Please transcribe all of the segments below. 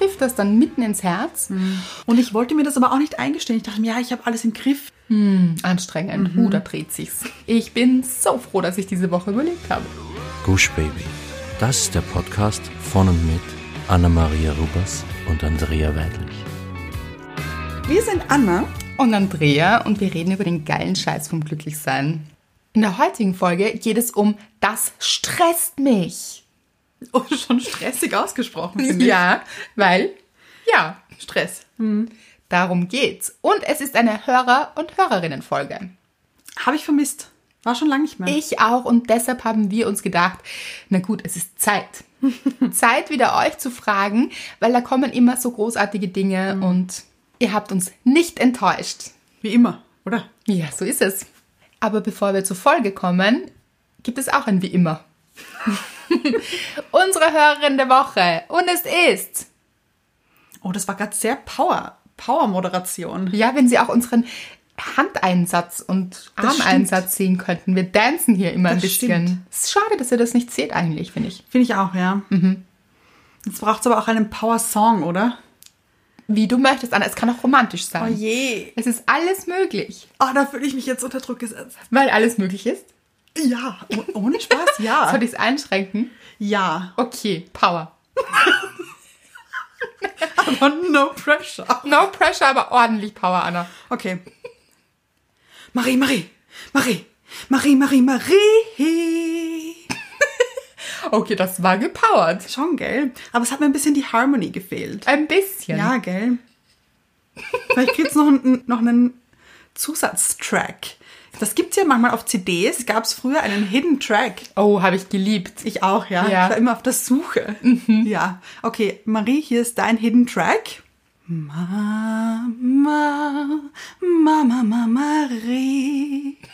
trifft das dann mitten ins Herz. Und ich wollte mir das aber auch nicht eingestehen. Ich dachte mir, ja, ich habe alles im Griff. Hm, anstrengend. Uh, da dreht sich's. Ich bin so froh, dass ich diese Woche überlegt habe. Gush Baby. Das ist der Podcast von und mit Anna-Maria Rubers und Andrea Weidlich. Wir sind Anna. Und Andrea und wir reden über den geilen Scheiß vom Glücklichsein. In der heutigen Folge geht es um Das stresst mich. Oh, schon stressig ausgesprochen, finde. Ja, weil, ja, Stress. Darum geht's. Und es ist eine Hörer- und Hörerinnenfolge. Habe ich vermisst. War schon lange nicht mehr. Ich auch und deshalb haben wir uns gedacht, na gut, es ist Zeit. Zeit wieder euch zu fragen, weil da kommen immer so großartige Dinge und ihr habt uns nicht enttäuscht. Wie immer, oder? Ja, so ist es. Aber bevor wir zur Folge kommen, gibt es auch ein wie immer. Unsere Hörerin der Woche und es ist, Oh, das war gerade sehr Power. Power-Moderation. ja, wenn Sie auch unseren Handeinsatz und Armeinsatz sehen könnten. Wir dancen hier immer ein Das bisschen. stimmt. Es ist schade, dass ihr das nicht seht eigentlich, finde ich. Finde ich auch, ja. Jetzt braucht es aber auch einen Power-Song, oder? Wie du möchtest, Anna. Es kann auch romantisch sein. je. Es ist alles möglich. Oh, da fühle ich mich jetzt unter Druck gesetzt. Weil alles möglich ist. Ja, oh- ohne Spaß, ja. Soll ich es einschränken? Ja, Okay, Power. aber no pressure. No pressure, aber ordentlich Power, Anna. Okay. Marie, Marie, Marie, Marie, Marie, Marie. Okay, das war gepowert. Schon, gell? Aber es hat mir ein bisschen die Harmony gefehlt. Ein bisschen. Ja, gell? Vielleicht gibt's noch, einen- noch einen Zusatztrack. Das gibt's ja manchmal auf CDs. Gab es früher einen Hidden Track. Oh, habe ich geliebt. Ich auch, ja. Ja. Ich war immer auf der Suche. Ja. Okay, Marie, hier ist dein Hidden Track. Mama, Mama, Mama, Marie.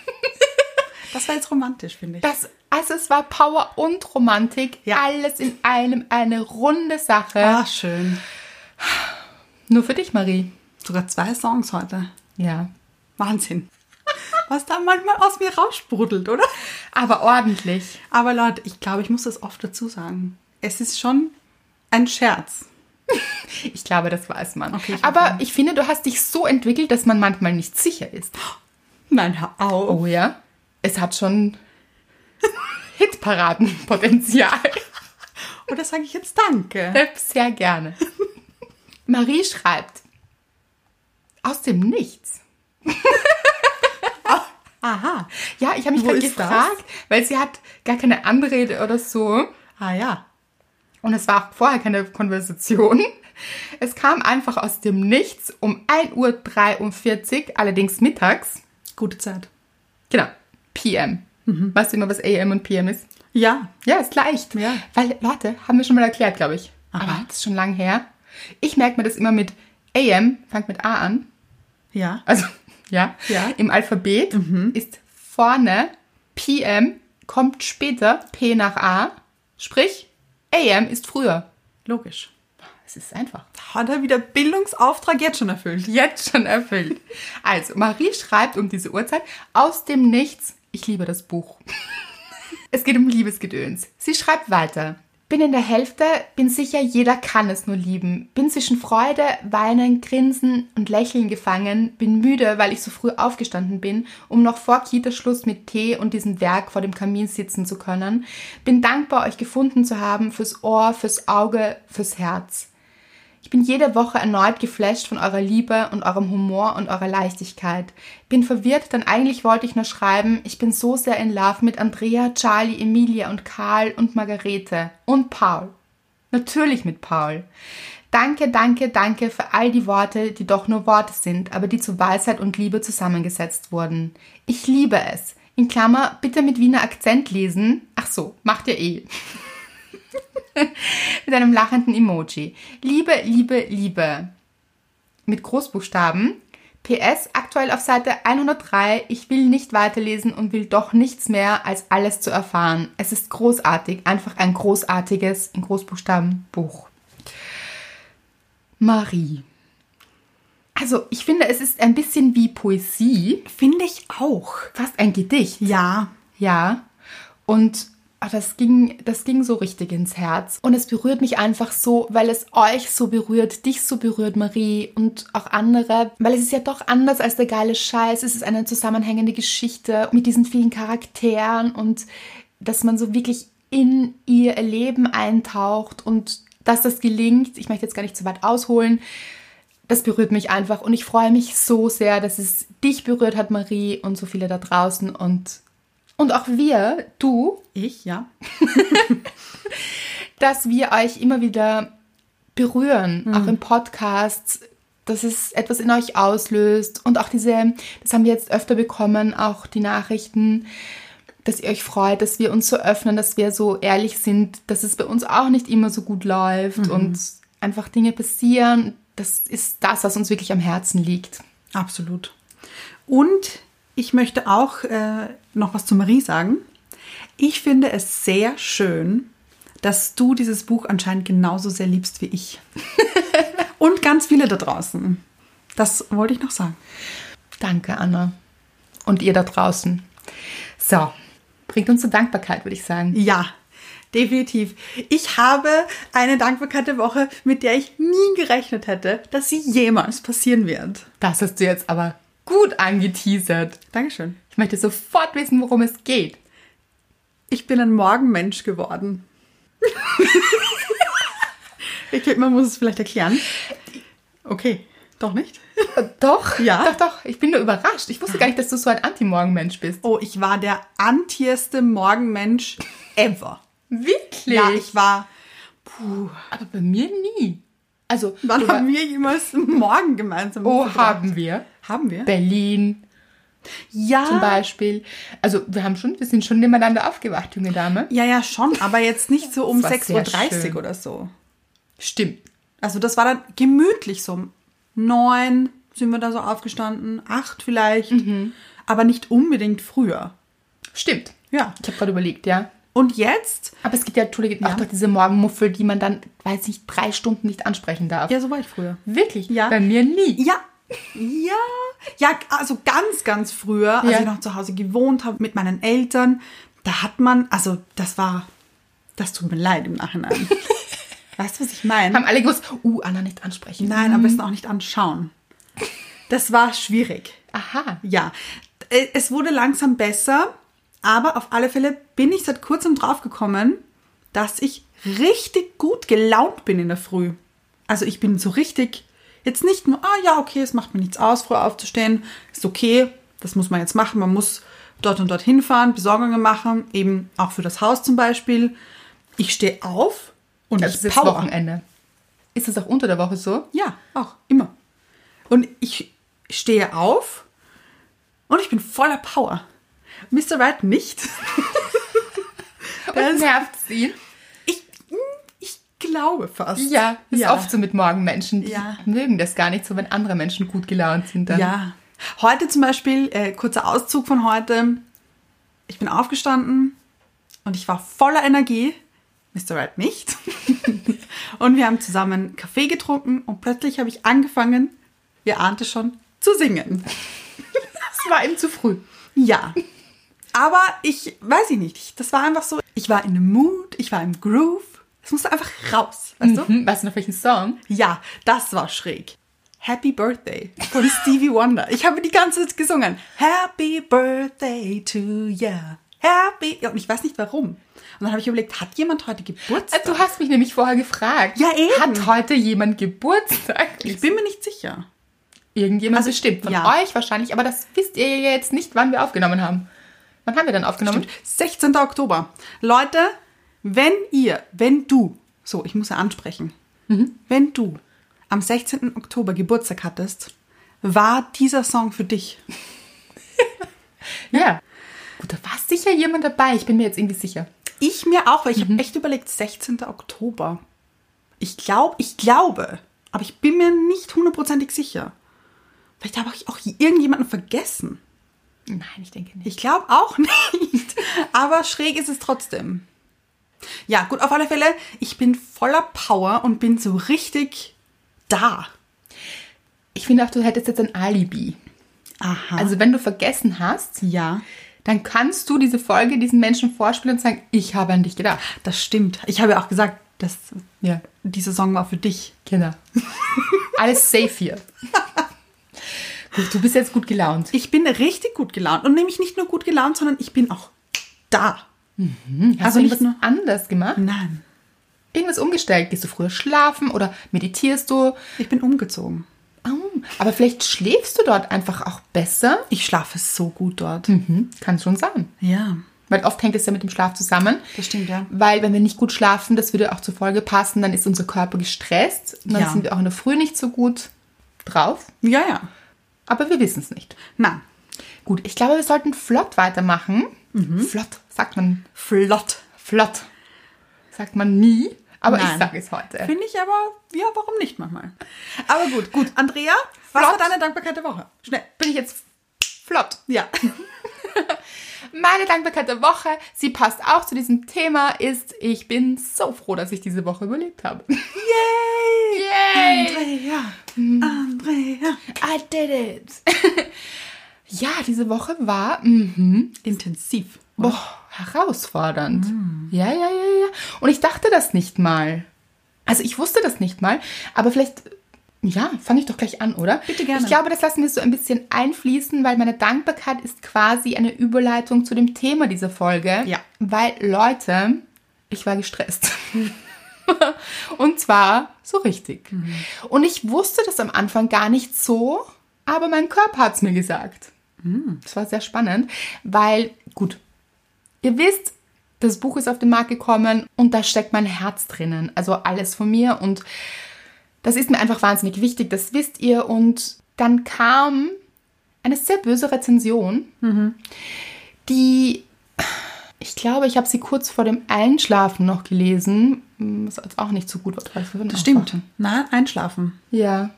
Das war jetzt romantisch, finde ich. Das, also es war Power und Romantik. Ja. Alles in einem. Eine runde Sache. Ah, schön. Nur für dich, Marie. Sogar zwei Songs heute. Ja. Wahnsinn. Was da manchmal aus mir raussprudelt, oder? Aber ordentlich. Aber Leute, ich glaube, ich muss das oft dazu sagen. Es ist schon ein Scherz. Ich glaube, das weiß man. Okay, ich Aber ich finde, du hast dich so entwickelt, dass man manchmal nicht sicher ist. Nein, hör auf. Oh ja? Es hat schon Hitparadenpotenzial. Oder sage ich jetzt Danke? Sehr gerne. Marie schreibt, aus dem Nichts. Aha. Ja, ich habe mich gerade ist das? gefragt, weil sie hat gar keine Anrede oder so. Ah ja. Und es war auch vorher keine Konversation. Es kam einfach aus dem Nichts um 1.43 Uhr, allerdings mittags. Gute Zeit. Genau, PM. Weißt du immer, was AM und PM ist? Ja. Ja, ist leicht. Ja. Weil, Leute, haben wir schon mal erklärt, glaube ich. Aha. Aber das ist schon lang her. Ich merke mir das immer mit AM, fängt mit A an. Ja. Also, ja. Ja. Im Alphabet ist vorne PM, kommt später P nach A. Sprich, AM ist früher. Logisch. Es ist einfach. Hat er wieder Bildungsauftrag jetzt schon erfüllt? Jetzt schon erfüllt. Also, Marie schreibt um diese Uhrzeit aus dem Nichts. Ich liebe das Buch. Es geht um Liebesgedöns. Sie schreibt weiter. Bin in der Hälfte, bin sicher, jeder kann es nur lieben. Bin zwischen Freude, Weinen, Grinsen und Lächeln gefangen. Bin müde, weil ich so früh aufgestanden bin, um noch vor Kitaschluss mit Tee und diesem Werk vor dem Kamin sitzen zu können. Bin dankbar, euch gefunden zu haben, fürs Ohr, fürs Auge, fürs Herz. Ich bin jede Woche erneut geflasht von eurer Liebe und eurem Humor und eurer Leichtigkeit. Bin verwirrt, denn eigentlich wollte ich nur schreiben, ich bin so sehr in Love mit Andrea, Charlie, Emilia und Karl und Margarete und Paul. Natürlich mit Paul. Danke, danke, danke für all die Worte, die doch nur Worte sind, aber die zu Weisheit und Liebe zusammengesetzt wurden. Ich liebe es. In Klammer, bitte mit Wiener Akzent lesen. Ach so, macht ihr eh mit einem lachenden Emoji. Liebe, Liebe, Liebe. Mit Großbuchstaben. PS, aktuell auf Seite 103. Ich will nicht weiterlesen und will doch nichts mehr, als alles zu erfahren. Es ist großartig. Einfach ein großartiges, in Großbuchstaben, Buch. Marie. Also, ich finde, es ist ein bisschen wie Poesie. Finde ich auch. Fast ein Gedicht. Ja. Ja. Und ach, das ging, das ging so richtig ins Herz. Und es berührt mich einfach so, weil es euch so berührt, dich so berührt, Marie, und auch andere. Weil es ist ja doch anders als der geile Scheiß. Es ist eine zusammenhängende Geschichte mit diesen vielen Charakteren und dass man so wirklich in ihr Leben eintaucht und dass das gelingt. Ich möchte jetzt gar nicht zu weit ausholen. Das berührt mich einfach und ich freue mich so sehr, dass es dich berührt hat, Marie, und so viele da draußen und und auch wir, du, Ich, ja. dass wir euch immer wieder berühren, auch im Podcast, dass es etwas in euch auslöst und auch diese, das haben wir jetzt öfter bekommen, auch die Nachrichten, dass ihr euch freut, dass wir uns so öffnen, dass wir so ehrlich sind, dass es bei uns auch nicht immer so gut läuft und einfach Dinge passieren. Das ist das, was uns wirklich am Herzen liegt. Absolut. Und ich möchte auch äh, noch was zu Marie sagen. Ich finde es sehr schön, dass du dieses Buch anscheinend genauso sehr liebst wie ich. Und ganz viele da draußen. Das wollte ich noch sagen. Danke, Anna. Und ihr da draußen. So, bringt uns zur Dankbarkeit, würde ich sagen. Ja, definitiv. Ich habe eine Dankbarkeit der Woche, mit der ich nie gerechnet hätte, dass sie jemals passieren wird. Das hast du jetzt aber gut angeteasert. Dankeschön. Ich möchte sofort wissen, worum es geht. Ich bin ein Morgenmensch geworden. ich glaube, man muss es vielleicht erklären. Okay, doch nicht? Doch, Ja? Doch, doch. Ich bin nur überrascht. Ich wusste gar nicht, dass du so ein Anti-Morgenmensch bist. Oh, ich war der antieste Morgenmensch ever. Wirklich? Ja, ich war. Aber bei mir nie. Also, Wann haben wir jemals morgen gemeinsam Oh, verbracht? haben wir. Haben wir? Berlin Ja. zum Beispiel. Also, wir haben schon, wir sind schon nebeneinander aufgewacht, junge Dame. Ja, ja, schon, aber jetzt nicht so um Das war 6.30 sehr Uhr oder so. Stimmt. Also das war dann gemütlich so. um Neun sind wir da so aufgestanden, acht vielleicht, Mhm. aber nicht unbedingt früher. Stimmt. Ja. Ich habe gerade überlegt, ja. Und jetzt, Aber es gibt ja, Entschuldige, Ja. auch doch diese Morgenmuffel, die man dann, weiß nicht, drei Stunden nicht ansprechen darf. ja, so war ich früher. Wirklich? Ja. Bei mir nie. Ja, ja, ja, also ganz, ganz früher, als Ja. ich noch zu Hause gewohnt habe mit meinen Eltern, da hat man, also das war, das tut mir leid im Nachhinein. weißt du, was ich meine? Haben alle gewusst, uh, Anna nicht ansprechen. Nein, am besten auch nicht anschauen. Das war schwierig. Aha. Ja, äh, es wurde langsam besser, aber auf alle Fälle bin ich seit kurzem draufgekommen, dass ich richtig gut gelaunt bin in der Früh. Also ich bin so richtig, jetzt nicht nur, ah ja, okay, es macht mir nichts aus, früh aufzustehen, ist okay, das muss man jetzt machen, man muss dort und dort hinfahren, Besorgungen machen, eben auch für das Haus zum Beispiel. Ich stehe auf und Das ich ist power. Wochenende. Ist das auch unter der Woche so? Ja, auch, immer. Und ich stehe auf und ich bin voller Power. Mr. Right nicht. Und nervt sie? Ich, hm, ich glaube fast. Ja, ist ja. oft so mit Morgenmenschen. Die Ja. mögen das gar nicht so, wenn andere Menschen gut gelaunt sind. Dann. Ja. Heute zum Beispiel, äh, kurzer Auszug von heute. Ich bin aufgestanden und ich war voller Energie. Mr. Right nicht. und wir haben zusammen Kaffee getrunken und plötzlich habe ich angefangen, ihr ahnte schon, zu singen. Das war ihm zu früh. Ja. Aber ich weiß ich nicht. Ich, das war einfach so. Ich war in dem Mood, ich war im Groove. Es musste einfach raus. Weißt du? Hm, weißt du noch welchen Song? Ja, das war schräg. Happy Birthday von Stevie Wonder. Ich habe die ganze Zeit gesungen. Happy Birthday to ya. Happy. Ja, und ich weiß nicht warum. Und dann habe ich überlegt, hat jemand heute Geburtstag? Du hast mich nämlich vorher gefragt. Ja, eben. Hat heute jemand Geburtstag? ich bin mir nicht sicher. Irgendjemand bestimmt. Von ja. euch wahrscheinlich. Aber das wisst ihr ja jetzt nicht, wann wir aufgenommen haben. Wann haben wir dann aufgenommen? Stimmt. 16. Oktober. Leute, wenn ihr, wenn du, so, ich muss ja ansprechen, wenn du am 16. Oktober Geburtstag hattest, war dieser Song für dich. Ja. Gut, da war sicher jemand dabei. Ich bin mir jetzt irgendwie sicher. Ich mir auch, weil ich habe echt überlegt, 16. Oktober. Ich glaube, ich glaube, aber ich bin mir nicht hundertprozentig sicher. Vielleicht habe ich auch irgendjemanden vergessen. Nein, ich denke nicht. Ich glaube auch nicht. Aber schräg ist es trotzdem. Ja, gut, auf alle Fälle, ich bin voller Power und bin so richtig da. Ich finde auch, du hättest jetzt ein Alibi. Aha. Also wenn du vergessen hast, ja. dann kannst du diese Folge diesen Menschen vorspielen und sagen, ich habe an dich gedacht. Das stimmt. Ich habe ja auch gesagt, dass Ja, dieser Song war für dich. genau. Alles safe hier. Du bist jetzt gut gelaunt. Ich bin richtig gut gelaunt. Und nämlich nicht nur gut gelaunt, sondern ich bin auch da. Hast Also du nicht irgendwas nur- anders gemacht? Nein, Irgendwas umgestellt? Gehst du früher schlafen oder meditierst du? ich bin umgezogen. Oh, aber vielleicht schläfst du dort einfach auch besser. Ich schlafe so gut dort. Mhm, kann schon sein. Ja, Weil oft hängt es ja mit dem Schlaf zusammen. das stimmt, ja. Weil wenn wir nicht gut schlafen, das würde auch zur Folge passen, dann ist unser Körper gestresst. Und dann Ja. sind wir auch in der Früh nicht so gut drauf. Ja, ja. Aber wir wissen es nicht. Nein, Gut, ich glaube, wir sollten flott weitermachen. Flott, sagt man flott. flott. Sagt man nie, aber ich Nein. sage es heute. Finde ich aber, ja, warum nicht manchmal? Aber gut, gut. Andrea, was Flott. war deine Dankbarkeit der Woche? Schnell. Bin ich jetzt flott. Ja. Meine Dankbarkeit der Woche, sie passt auch zu diesem Thema, ist, ich bin so froh, dass ich diese Woche überlebt habe. Yay! Yay! Andrea, Andrea. I did it! ja, diese Woche war mhm, Intensiv. boah, herausfordernd. Ja, ja, ja, ja. Und ich dachte das nicht mal. Also ich wusste das nicht mal, aber vielleicht, ja, fange ich doch gleich an, oder? Bitte gerne. Ich glaube, das lassen wir so ein bisschen einfließen, weil meine Dankbarkeit ist quasi eine Überleitung zu dem Thema dieser Folge. Ja. Weil, Leute, ich war gestresst. Und zwar so richtig. Und ich wusste das am Anfang gar nicht so, aber mein Körper hat es mir gesagt. Das war sehr spannend, weil, gut, ihr wisst, das Buch ist auf den Markt gekommen und da steckt mein Herz drinnen. Also alles von mir und das ist mir einfach wahnsinnig wichtig, das wisst ihr. Und dann kam eine sehr böse Rezension, die, ich glaube, ich habe sie kurz vor dem Einschlafen noch gelesen, was jetzt auch nicht so gut war. Das stimmt. Nein, einschlafen. Ja.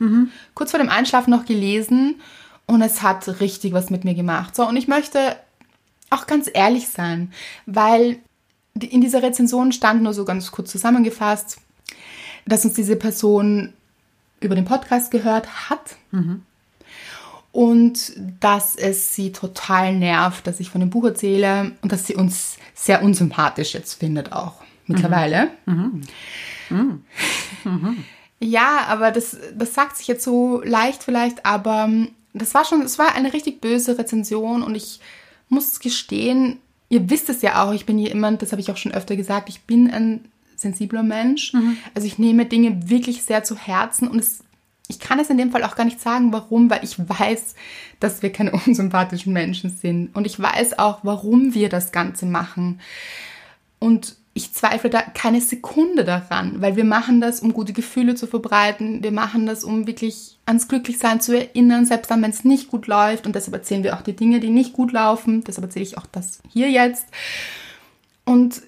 Kurz vor dem Einschlafen noch gelesen und es hat richtig was mit mir gemacht. So, und ich möchte auch ganz ehrlich sein, weil in dieser Rezension stand nur so ganz kurz zusammengefasst, dass uns diese Person über den Podcast gehört hat. Und dass es sie total nervt, dass ich von dem Buch erzähle und dass sie uns sehr unsympathisch jetzt findet auch mittlerweile. Ja, aber das, das sagt sich jetzt so leicht vielleicht, aber ähm, das war schon, es war eine richtig böse Rezension und ich muss gestehen, ihr wisst es ja auch, ich bin jemand, das habe ich auch schon öfter gesagt, ich bin ein sensibler Mensch. Also ich nehme Dinge wirklich sehr zu Herzen und es, ich kann es in dem Fall auch gar nicht sagen, warum, weil ich weiß, dass wir keine unsympathischen Menschen sind und ich weiß auch, warum wir das Ganze machen. Und ich zweifle da keine Sekunde daran, weil wir machen das, um gute Gefühle zu verbreiten. Wir machen das, um wirklich ans Glücklichsein zu erinnern, selbst dann, wenn es nicht gut läuft. Und deshalb erzählen wir auch die Dinge, die nicht gut laufen. Deshalb erzähle ich auch das hier jetzt. Und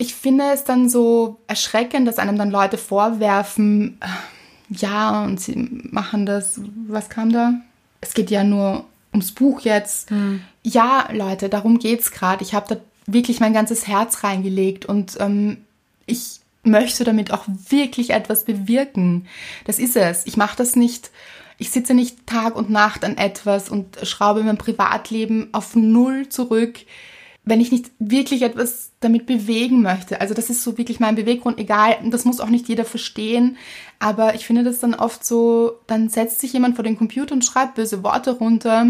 ich finde es dann so erschreckend, dass einem dann Leute vorwerfen, äh, ja, und sie machen das, was kam da? Es geht ja nur ums Buch jetzt. Ja, Leute, darum geht's gerade. Ich habe da wirklich mein ganzes Herz reingelegt und ähm, ich möchte damit auch wirklich etwas bewirken. Das ist es. Ich mache das nicht. Ich sitze nicht Tag und Nacht an etwas und schraube mein Privatleben auf Null zurück, wenn ich nicht wirklich etwas damit bewegen möchte. Also das ist so wirklich mein Beweggrund, egal, das muss auch nicht jeder verstehen, aber ich finde das dann oft so, dann setzt sich jemand vor den Computer und schreibt böse Worte runter.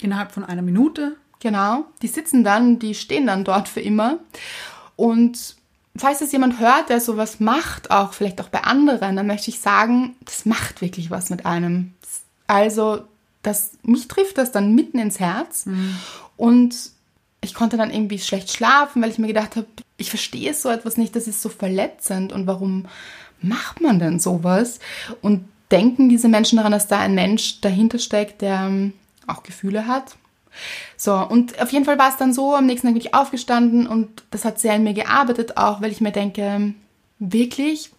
Innerhalb von einer Minute. Genau, die sitzen dann, die stehen dann dort für immer. Und falls es jemand hört, der sowas macht, auch vielleicht auch bei anderen, dann möchte ich sagen, das macht wirklich was mit einem. Also, das, mich trifft das dann mitten ins Herz. Und ich konnte dann irgendwie schlecht schlafen, weil ich mir gedacht habe, ich verstehe so etwas nicht, das ist so verletzend und warum macht man denn sowas? Und denken diese Menschen daran, dass da ein Mensch dahinter steckt, der ähm, auch Gefühle hat? So, und auf jeden Fall war es dann so, am nächsten Tag bin ich aufgestanden und das hat sehr in mir gearbeitet auch, weil ich mir denke, wirklich?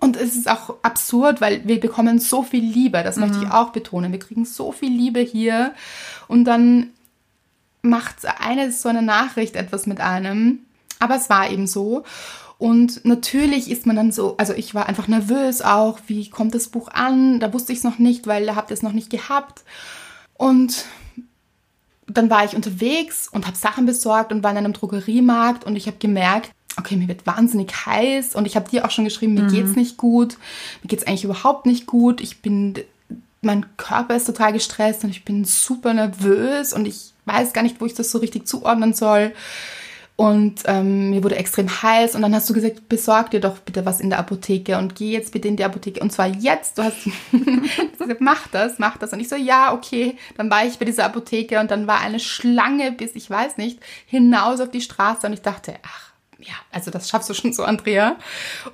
Und es ist auch absurd, weil wir bekommen so viel Liebe, das möchte ich auch betonen. Wir kriegen so viel Liebe hier und dann macht eine so eine Nachricht etwas mit einem. Aber es war eben so. Und natürlich ist man dann so, also ich war einfach nervös auch, wie kommt das Buch an? Da wusste ich es noch nicht, weil da habt ihr es noch nicht gehabt. Und dann war ich unterwegs und habe Sachen besorgt und war in einem Drogeriemarkt und ich habe gemerkt, okay, mir wird wahnsinnig heiß und ich habe dir auch schon geschrieben, mir geht's nicht gut, mir geht's eigentlich überhaupt nicht gut. Ich bin, mein Körper ist total gestresst und ich bin super nervös und ich weiß gar nicht, wo ich das so richtig zuordnen soll. Und ähm, mir wurde extrem heiß und dann hast du gesagt, besorg dir doch bitte was in der Apotheke und geh jetzt bitte in die Apotheke. Und zwar jetzt. Du hast gesagt, mach das, mach das. Und ich so, ja, okay. Dann war ich bei dieser Apotheke und dann war eine Schlange bis, ich weiß nicht, hinaus auf die Straße und ich dachte, ach, ja, also das schaffst du schon so, Andrea.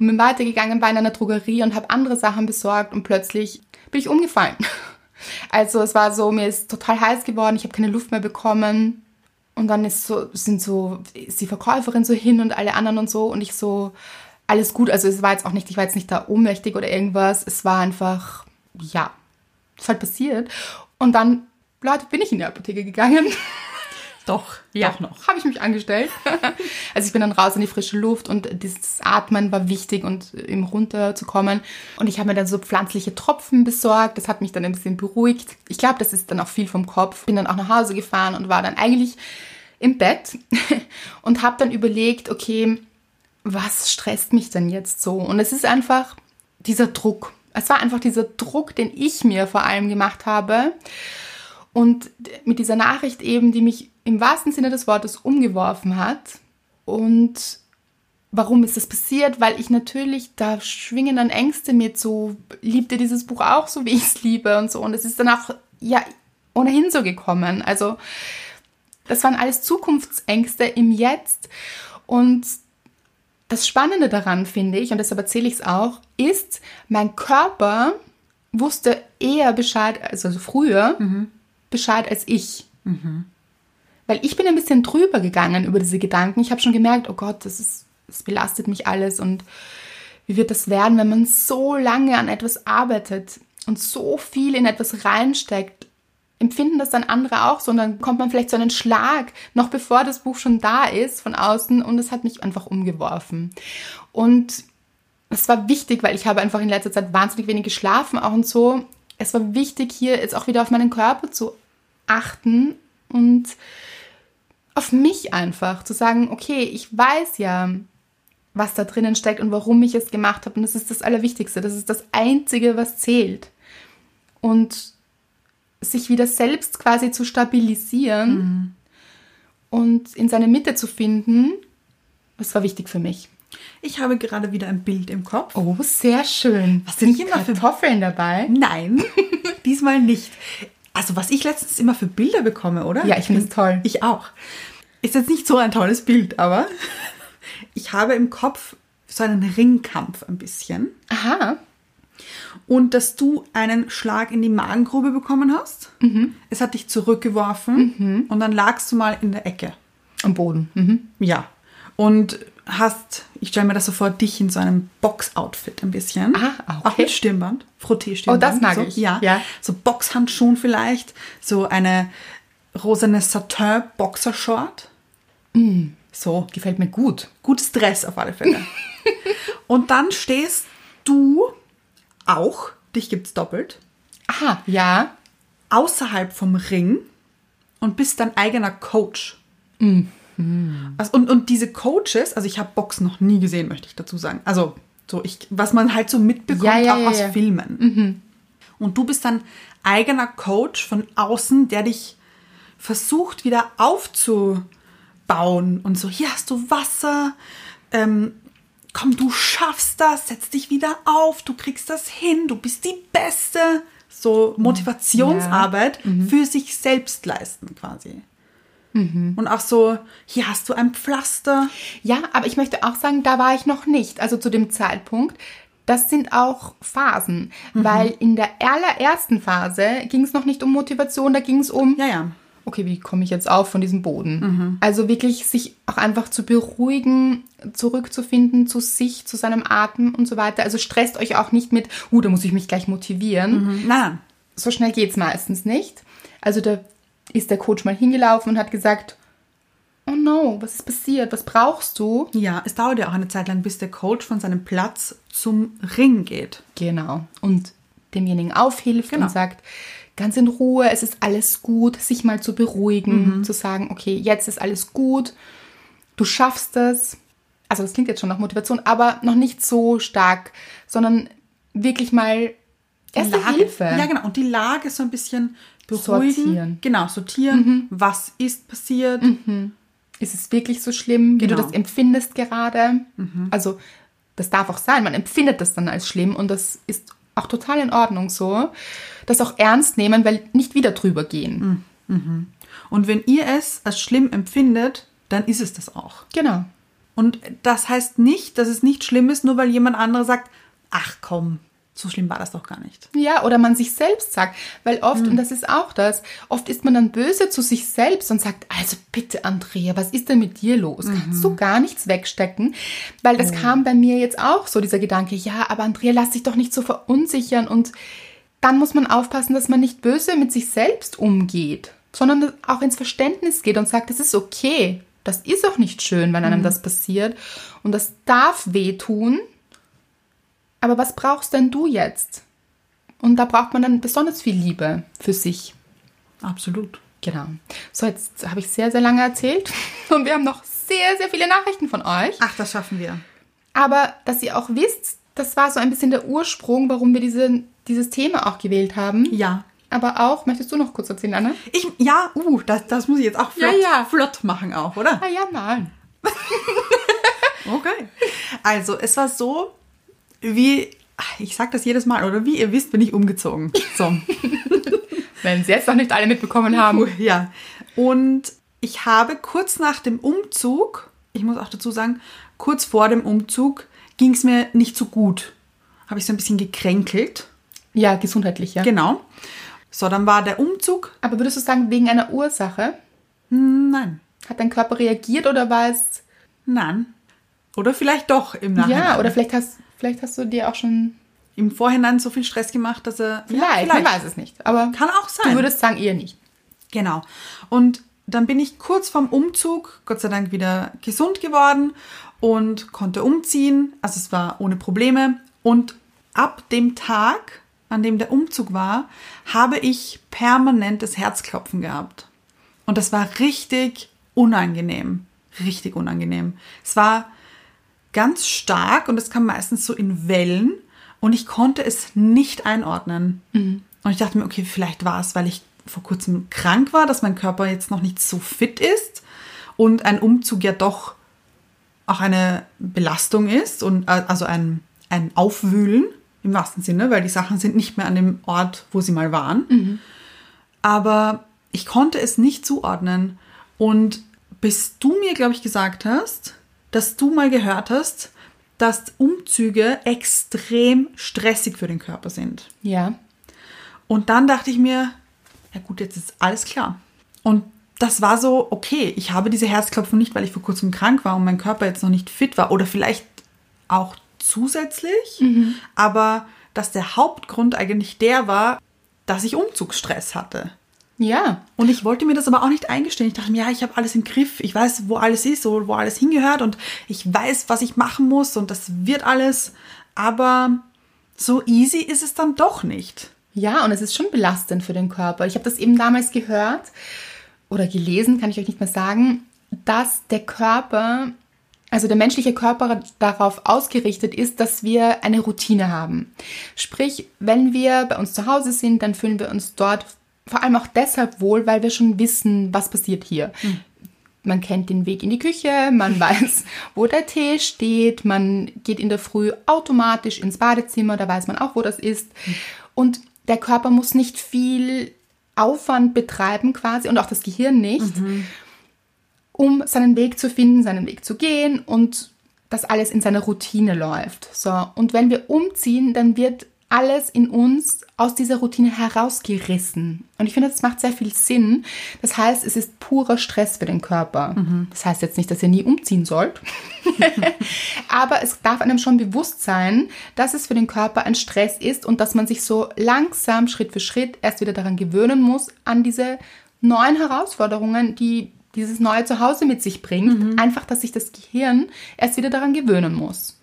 Und bin weitergegangen, war in einer Drogerie und habe andere Sachen besorgt und plötzlich bin ich umgefallen. Also es war so, mir ist total heiß geworden, ich habe keine Luft mehr bekommen. Und dann ist so, sind so, ist die Verkäuferin so hin und alle anderen und so und ich so, alles gut. Also es war jetzt auch nicht, ich war jetzt nicht da ohnmächtig oder irgendwas. Es war einfach, ja, ist halt passiert. Und dann, Leute, bin ich in die Apotheke gegangen. Doch, Ja, doch noch. Habe ich mich angestellt. also ich bin dann raus in die frische Luft und dieses Atmen war wichtig und eben runterzukommen. Und ich habe mir dann so pflanzliche Tropfen besorgt. Das hat mich dann ein bisschen beruhigt. Ich glaube, das ist dann auch viel vom Kopf. Bin dann auch nach Hause gefahren und war dann eigentlich im Bett und habe dann überlegt, okay, was stresst mich denn jetzt so? Und es ist einfach dieser Druck. Es war einfach dieser Druck, den ich mir vor allem gemacht habe. Und mit dieser Nachricht eben, die mich im wahrsten Sinne des Wortes umgeworfen hat. Und warum ist das passiert? Weil ich natürlich, da schwingen dann Ängste mit, so, liebt ihr dieses Buch auch so, wie ich es liebe und so. Und es ist dann auch, ja, ohnehin so gekommen. Also, das waren alles Zukunftsängste im Jetzt. Und das Spannende daran, finde ich, und deshalb erzähle ich es auch, ist, mein Körper wusste eher Bescheid, also früher, Bescheid als ich. Weil ich bin ein bisschen drüber gegangen über diese Gedanken. Ich habe schon gemerkt, oh Gott, das ist, das belastet mich alles und wie wird das werden, wenn man so lange an etwas arbeitet und so viel in etwas reinsteckt? Empfinden das dann andere auch so und dann kommt man vielleicht so einen Schlag, noch bevor das Buch schon da ist von außen und es hat mich einfach umgeworfen. Und es war wichtig, weil ich habe einfach in letzter Zeit wahnsinnig wenig geschlafen auch und so. Es war wichtig, hier jetzt auch wieder auf meinen Körper zu achten und auf mich einfach zu sagen, okay, ich weiß ja, was da drinnen steckt und warum ich es gemacht habe. Und das ist das Allerwichtigste. Das ist das Einzige, was zählt. Und sich wieder selbst quasi zu stabilisieren und in seine Mitte zu finden, das war wichtig für mich. Ich habe gerade wieder ein Bild im Kopf. Oh, sehr schön. Was sind Kartoffeln dabei? Nein, diesmal nicht. Also, was ich letztens immer für Bilder bekomme, oder? Ja, ich finde es toll. Ich auch. Ist jetzt nicht so ein tolles Bild, aber ich habe im Kopf so einen Ringkampf ein bisschen. Aha. Und dass du einen Schlag in die Magengrube bekommen hast. Es hat dich zurückgeworfen und dann lagst du mal in der Ecke. Am Boden. Mhm. Ja. Und hast, ich stelle mir das so vor, dich in so einem Box-Outfit ein bisschen. Ah, okay. Auch mit Stirnband, Frotté-Stirnband. Oh, das mag so. ich. Ja. Ja. So Boxhandschuhen vielleicht, so eine rosane Satin-Boxershort. Mm. So, Gefällt mir gut. gutes Dress auf alle Fälle. Und dann stehst du auch, dich gibt's doppelt, Aha, ja. außerhalb vom Ring und bist dein eigener Coach. Mhm. Also, und, und diese Coaches, also ich habe Box noch nie gesehen, möchte ich dazu sagen. Also, so ich, was man halt so mitbekommt, Ja, ja, auch ja, aus ja. Mhm. Filmen. Und du bist dein eigener Coach von außen, der dich versucht wieder aufzubauen und so, hier hast du Wasser, ähm, komm, du schaffst das, setz dich wieder auf, du kriegst das hin, du bist die Beste. So Motivationsarbeit für sich selbst leisten quasi. Und auch so, hier hast du ein Pflaster. Ja, aber ich möchte auch sagen, da war ich noch nicht. Also zu dem Zeitpunkt. Das sind auch Phasen. Weil in der allerersten Phase ging es noch nicht um Motivation, da ging es um, Ja, ja. okay, wie komme ich jetzt auf von diesem Boden? Also wirklich sich auch einfach zu beruhigen, zurückzufinden zu sich, zu seinem Atem und so weiter. Also stresst euch auch nicht mit, uh, da muss ich mich gleich motivieren. Nein, So schnell geht's meistens nicht. Also da ist der Coach mal hingelaufen und hat gesagt, oh no, was ist passiert? Was brauchst du? Ja, es dauert ja auch eine Zeit lang, bis der Coach von seinem Platz zum Ring geht. Genau. Und demjenigen aufhilft Genau. und sagt, ganz in Ruhe, es ist alles gut, sich mal zu beruhigen, zu sagen, okay, jetzt ist alles gut, du schaffst es. Also das klingt jetzt schon nach Motivation, aber noch nicht so stark, sondern wirklich mal erste Lage, Hilfe. Ja, genau. Und die Lage so ein bisschen beruhigen. Sortieren. Genau, sortieren. Was ist passiert? Ist es wirklich so schlimm, wie du Genau. das empfindest gerade? Also, das darf auch sein. Man empfindet das dann als schlimm und das ist auch total in Ordnung so. Das auch ernst nehmen, weil nicht wieder drüber gehen. Und wenn ihr es als schlimm empfindet, dann ist es das auch. Genau. Und das heißt nicht, dass es nicht schlimm ist, nur weil jemand andere sagt, ach komm, so schlimm war das doch gar nicht. Ja, oder man sich selbst sagt. Weil oft, und das ist auch das, oft ist man dann böse zu sich selbst und sagt, also bitte, Andrea, was ist denn mit dir los? Kannst du gar nichts wegstecken? Weil das kam bei mir jetzt auch so, dieser Gedanke, ja, aber Andrea, lass dich doch nicht so verunsichern. Und dann muss man aufpassen, dass man nicht böse mit sich selbst umgeht, sondern auch ins Verständnis geht und sagt, es ist okay. Das ist auch nicht schön, wenn einem das passiert. Und das darf wehtun. Aber was brauchst denn du jetzt? Und da braucht man dann besonders viel Liebe für sich. Absolut. Genau. So, jetzt habe ich sehr, sehr lange erzählt und wir haben noch sehr, sehr viele Nachrichten von euch. Ach, das schaffen wir. Aber dass ihr auch wisst, das war so ein bisschen der Ursprung, warum wir diese, dieses Thema auch gewählt haben. Ja. Aber auch, möchtest du noch kurz erzählen, Anne? Ich, ja, uh, das, das muss ich jetzt auch flott, Ja, ja. flott machen auch, oder? Ah ja, nein. Okay. Also, es war so, wie, ich sag das jedes Mal, oder wie ihr wisst, bin ich umgezogen. So. Wenn sie jetzt noch nicht alle mitbekommen haben. ja. Und ich habe kurz nach dem Umzug, ich muss auch dazu sagen, kurz vor dem Umzug ging es mir nicht so gut. Habe ich so ein bisschen gekränkelt. Ja, gesundheitlich, ja. Genau. So, dann war der Umzug. Aber würdest du sagen, wegen einer Ursache? Nein. Hat dein Körper reagiert oder war es. Nein. Oder vielleicht doch im Nachhinein. Ja, oder vielleicht hast, vielleicht hast du dir auch schon. im Vorhinein so viel Stress gemacht, dass er. Vielleicht, ja, man weiß es nicht. Aber Kann auch sein. du würdest sagen, eher nicht. Genau. Und dann bin ich kurz vorm Umzug, Gott sei Dank, wieder gesund geworden und konnte umziehen. Also es war ohne Probleme. Und ab dem Tag, an dem der Umzug war, habe ich permanentes Herzklopfen gehabt. Und das war richtig unangenehm. Richtig unangenehm. Es war ganz stark und es kam meistens so in Wellen und ich konnte es nicht einordnen. Und ich dachte mir, okay, vielleicht war es, weil ich vor kurzem krank war, dass mein Körper jetzt noch nicht so fit ist und ein Umzug ja doch auch eine Belastung ist und äh, also ein, ein Aufwühlen im wahrsten Sinne, weil die Sachen sind nicht mehr an dem Ort, wo sie mal waren. Aber ich konnte es nicht zuordnen. Und bis du mir, glaube ich, gesagt hast, dass du mal gehört hast, dass Umzüge extrem stressig für den Körper sind. Ja. Und dann dachte ich mir, ja gut, jetzt ist alles klar. Und das war so, okay, ich habe diese Herzklopfen nicht, weil ich vor kurzem krank war und mein Körper jetzt noch nicht fit war oder vielleicht auch zusätzlich, aber dass der Hauptgrund eigentlich der war, dass ich Umzugsstress hatte. Ja. Und ich wollte mir das aber auch nicht eingestehen. Ich dachte mir, ja, ich habe alles im Griff. Ich weiß, wo alles ist, wo wo alles hingehört und ich weiß, was ich machen muss und das wird alles. Aber so easy ist es dann doch nicht. Ja, und es ist schon belastend für den Körper. Ich habe das eben damals gehört oder gelesen, kann ich euch nicht mehr sagen, dass der Körper, also der menschliche Körper darauf ausgerichtet ist, dass wir eine Routine haben. Sprich, wenn wir bei uns zu Hause sind, dann fühlen wir uns dort vor allem auch deshalb wohl, weil wir schon wissen, was passiert hier. Man kennt den Weg in die Küche, man weiß, wo der Tee steht, man geht in der Früh automatisch ins Badezimmer, da weiß man auch, wo das ist. Und der Körper muss nicht viel Aufwand betreiben quasi und auch das Gehirn nicht, um seinen Weg zu finden, seinen Weg zu gehen und dass alles in seiner Routine läuft. So, und wenn wir umziehen, dann wird alles in uns aus dieser Routine herausgerissen. Und ich finde, das macht sehr viel Sinn. Das heißt, es ist purer Stress für den Körper. Das heißt jetzt nicht, dass ihr nie umziehen sollt. Aber es darf einem schon bewusst sein, dass es für den Körper ein Stress ist und dass man sich so langsam, Schritt für Schritt erst wieder daran gewöhnen muss, an diese neuen Herausforderungen, die dieses neue Zuhause mit sich bringt. Einfach, dass sich das Gehirn erst wieder daran gewöhnen muss.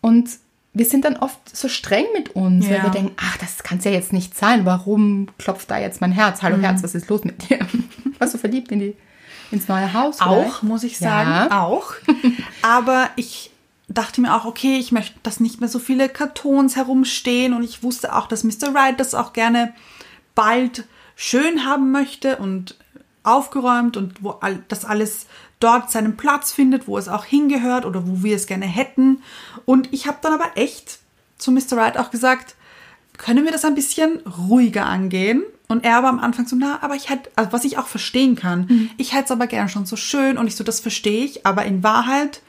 Und wir sind dann oft so streng mit uns, weil Ja. wir denken, ach, das kann es ja jetzt nicht sein. Warum klopft da jetzt mein Herz? Hallo Mhm. Herz, was ist los mit dir? Warst du verliebt in die, ins neue Haus? Auch, vielleicht? muss ich sagen, Ja. auch. Aber ich dachte mir auch, okay, ich möchte, dass nicht mehr so viele Kartons herumstehen und ich wusste auch, dass Mr. Wright das auch gerne bald schön haben möchte und aufgeräumt und wo all, das alles dort seinen Platz findet, wo es auch hingehört oder wo wir es gerne hätten. Und ich habe dann aber echt zu Mr. Wright auch gesagt, können wir das ein bisschen ruhiger angehen? Und er war am Anfang so, na, aber ich hätte, also was ich auch verstehen kann, ich hätte es aber gerne schon so schön und ich so, das verstehe ich, aber in Wahrheit,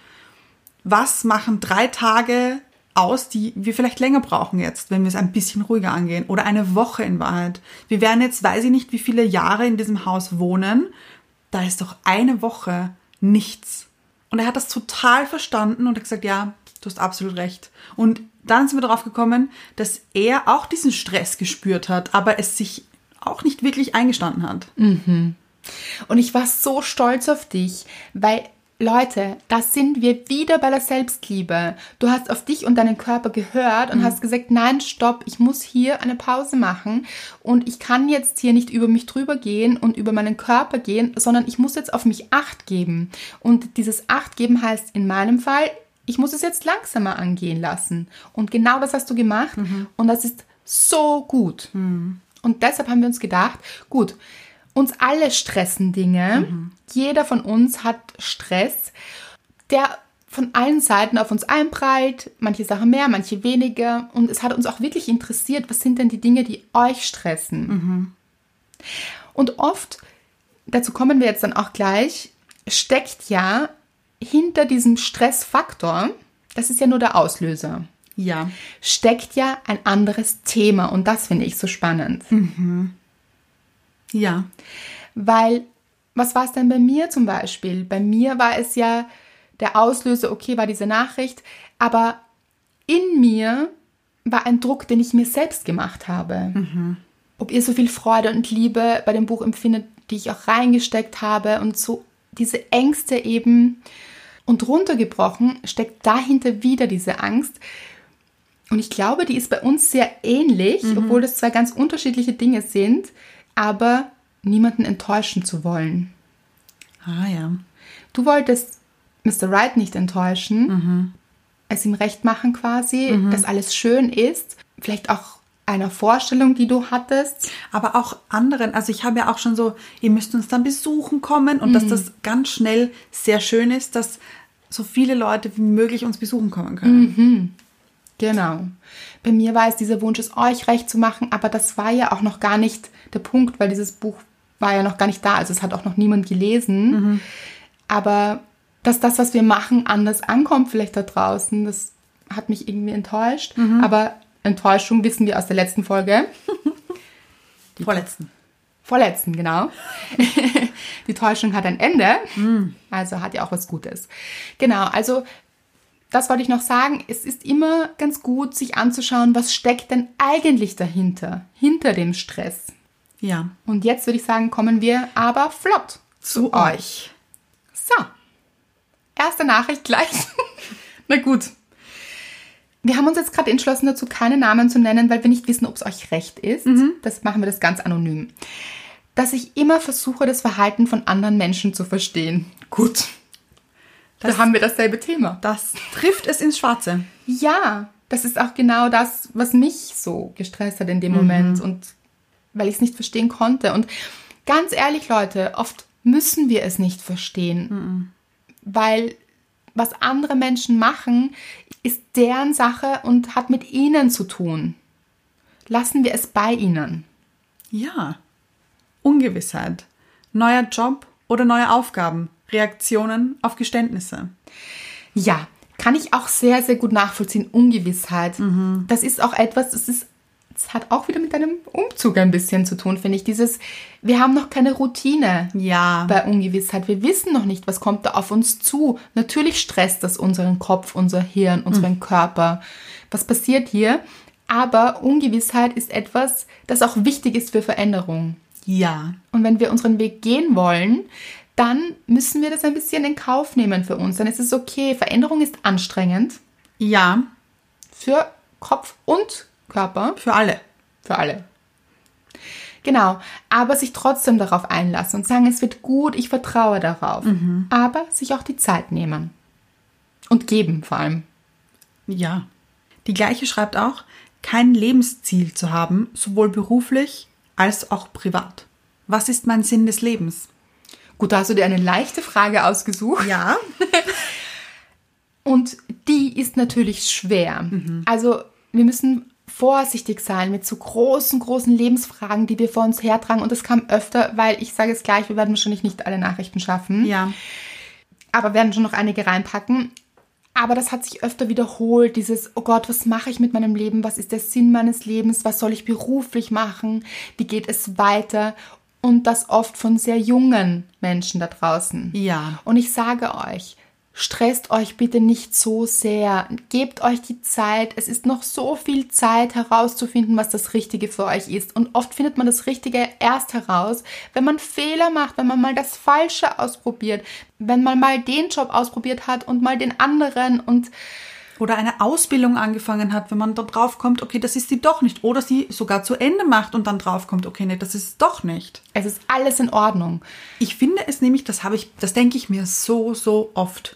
was machen drei Tage aus, die wir vielleicht länger brauchen jetzt, wenn wir es ein bisschen ruhiger angehen? Oder eine Woche in Wahrheit. Wir werden jetzt, weiß ich nicht, wie viele Jahre in diesem Haus wohnen. Da ist doch eine Woche nichts. Und er hat das total verstanden und hat gesagt, ja, du hast absolut recht. Und dann sind wir darauf gekommen, dass er auch diesen Stress gespürt hat, aber es sich auch nicht wirklich eingestanden hat. Und ich war so stolz auf dich, weil Leute, da sind wir wieder bei der Selbstliebe. Du hast auf dich und deinen Körper gehört und hast gesagt, nein, stopp, ich muss hier eine Pause machen und ich kann jetzt hier nicht über mich drüber gehen und über meinen Körper gehen, sondern ich muss jetzt auf mich Acht geben. Und dieses Acht geben heißt in meinem Fall, ich muss es jetzt langsamer angehen lassen. Und genau das hast du gemacht und das ist so gut. Und deshalb haben wir uns gedacht, gut, uns alle stressen Dinge. Jeder von uns hat Stress, der von allen Seiten auf uns einprallt. Manche Sachen mehr, manche weniger. Und es hat uns auch wirklich interessiert, was sind denn die Dinge, die euch stressen? Und oft, dazu kommen wir jetzt dann auch gleich, steckt ja hinter diesem Stressfaktor, das ist ja nur der Auslöser Ja. steckt ja ein anderes Thema und das finde ich so spannend. Ja. Weil, was war es denn bei mir zum Beispiel? Bei mir war es ja der Auslöser, okay, war diese Nachricht, aber in mir war ein Druck, den ich mir selbst gemacht habe. Ob ihr so viel Freude und Liebe bei dem Buch empfindet, die ich auch reingesteckt habe und so diese Ängste eben und runtergebrochen steckt dahinter wieder diese Angst. Und ich glaube, die ist bei uns sehr ähnlich, obwohl das zwei ganz unterschiedliche Dinge sind, aber niemanden enttäuschen zu wollen. Ah ja. Du wolltest Mr. Wright nicht enttäuschen, es ihm recht machen quasi, dass alles schön ist, vielleicht auch einer Vorstellung, die du hattest. aber auch anderen. Also ich habe ja auch schon so, ihr müsst uns dann besuchen kommen und dass das ganz schnell sehr schön ist, dass so viele Leute wie möglich uns besuchen kommen können. Genau. Bei mir war es dieser Wunsch, es euch recht zu machen, aber das war ja auch noch gar nicht der Punkt, weil dieses Buch war ja noch gar nicht da. Also es hat auch noch niemand gelesen. Aber dass das, was wir machen, anders ankommt vielleicht da draußen, das hat mich irgendwie enttäuscht. Aber Enttäuschung wissen wir aus der letzten Folge. Vorletzten. Vorletzten, genau. Die Täuschung hat ein Ende, also hat ja auch was Gutes. Genau, also das wollte ich noch sagen. Es ist immer ganz gut, sich anzuschauen, was steckt denn eigentlich dahinter, hinter dem Stress. Ja. Und jetzt würde ich sagen, kommen wir aber flott zu, euch. So, erste Nachricht gleich. Na gut. Wir haben uns jetzt gerade entschlossen dazu, keine Namen zu nennen, weil wir nicht wissen, ob es euch recht ist. Das machen wir das ganz anonym. Dass ich immer versuche, das Verhalten von anderen Menschen zu verstehen. Gut. Das- da haben wir dasselbe Thema. Das trifft es ins Schwarze. Ja, das ist auch genau das, was mich so gestresst hat in dem Moment und weil ich es nicht verstehen konnte. Und ganz ehrlich, Leute, oft müssen wir es nicht verstehen, weil was andere Menschen machen, ist deren Sache und hat mit ihnen zu tun. Lassen wir es bei ihnen. Ja. Ungewissheit. Neuer Job oder neue Aufgaben. Reaktionen auf Geständnisse. Ja, kann ich auch sehr, sehr gut nachvollziehen. Ungewissheit. Das ist auch etwas, das ist, das hat auch wieder mit deinem Umzug ein bisschen zu tun, finde ich. Dieses, wir haben noch keine Routine Ja. bei Ungewissheit. Wir wissen noch nicht, was kommt da auf uns zu. Natürlich stresst das unseren Kopf, unser Hirn, unseren Körper. Was passiert hier? Aber Ungewissheit ist etwas, das auch wichtig ist für Veränderung. Ja. Und wenn wir unseren Weg gehen wollen, dann müssen wir das ein bisschen in Kauf nehmen für uns. Dann ist es okay. Veränderung ist anstrengend. Ja. für Kopf und Körper, Für alle. für alle. Genau, aber sich trotzdem darauf einlassen und sagen, es wird gut, ich vertraue darauf. Aber sich auch die Zeit nehmen. Und geben vor allem. Ja. Die gleiche schreibt auch, kein Lebensziel zu haben, sowohl beruflich als auch privat. Was ist mein Sinn des Lebens? Gut, da hast du dir eine leichte Frage ausgesucht. Ja. Und die ist natürlich schwer. Also wir müssen vorsichtig sein mit so großen, großen Lebensfragen, die wir vor uns hertragen. Und das kam öfter, weil ich sage es gleich, wir werden wahrscheinlich nicht alle Nachrichten schaffen. Ja. aber werden schon noch einige reinpacken. Aber das hat sich öfter wiederholt, dieses, oh Gott, was mache ich mit meinem Leben? Was ist der Sinn meines Lebens? Was soll ich beruflich machen? Wie geht es weiter? Und das oft von sehr jungen Menschen da draußen. Ja. Und ich sage euch, stresst euch bitte nicht so sehr. Gebt euch die Zeit. Es ist noch so viel Zeit herauszufinden, was das Richtige für euch ist. Und oft findet man das Richtige erst heraus, wenn man Fehler macht, wenn man mal das Falsche ausprobiert, wenn man mal den Job ausprobiert hat und mal den anderen und Oder eine Ausbildung angefangen hat, wenn man da drauf kommt, okay, das ist sie doch nicht. Oder sie sogar zu Ende macht und dann drauf kommt, okay, nee, das ist es doch nicht. es ist alles in Ordnung. Ich finde es nämlich, das habe ich, das denke ich mir so, so oft.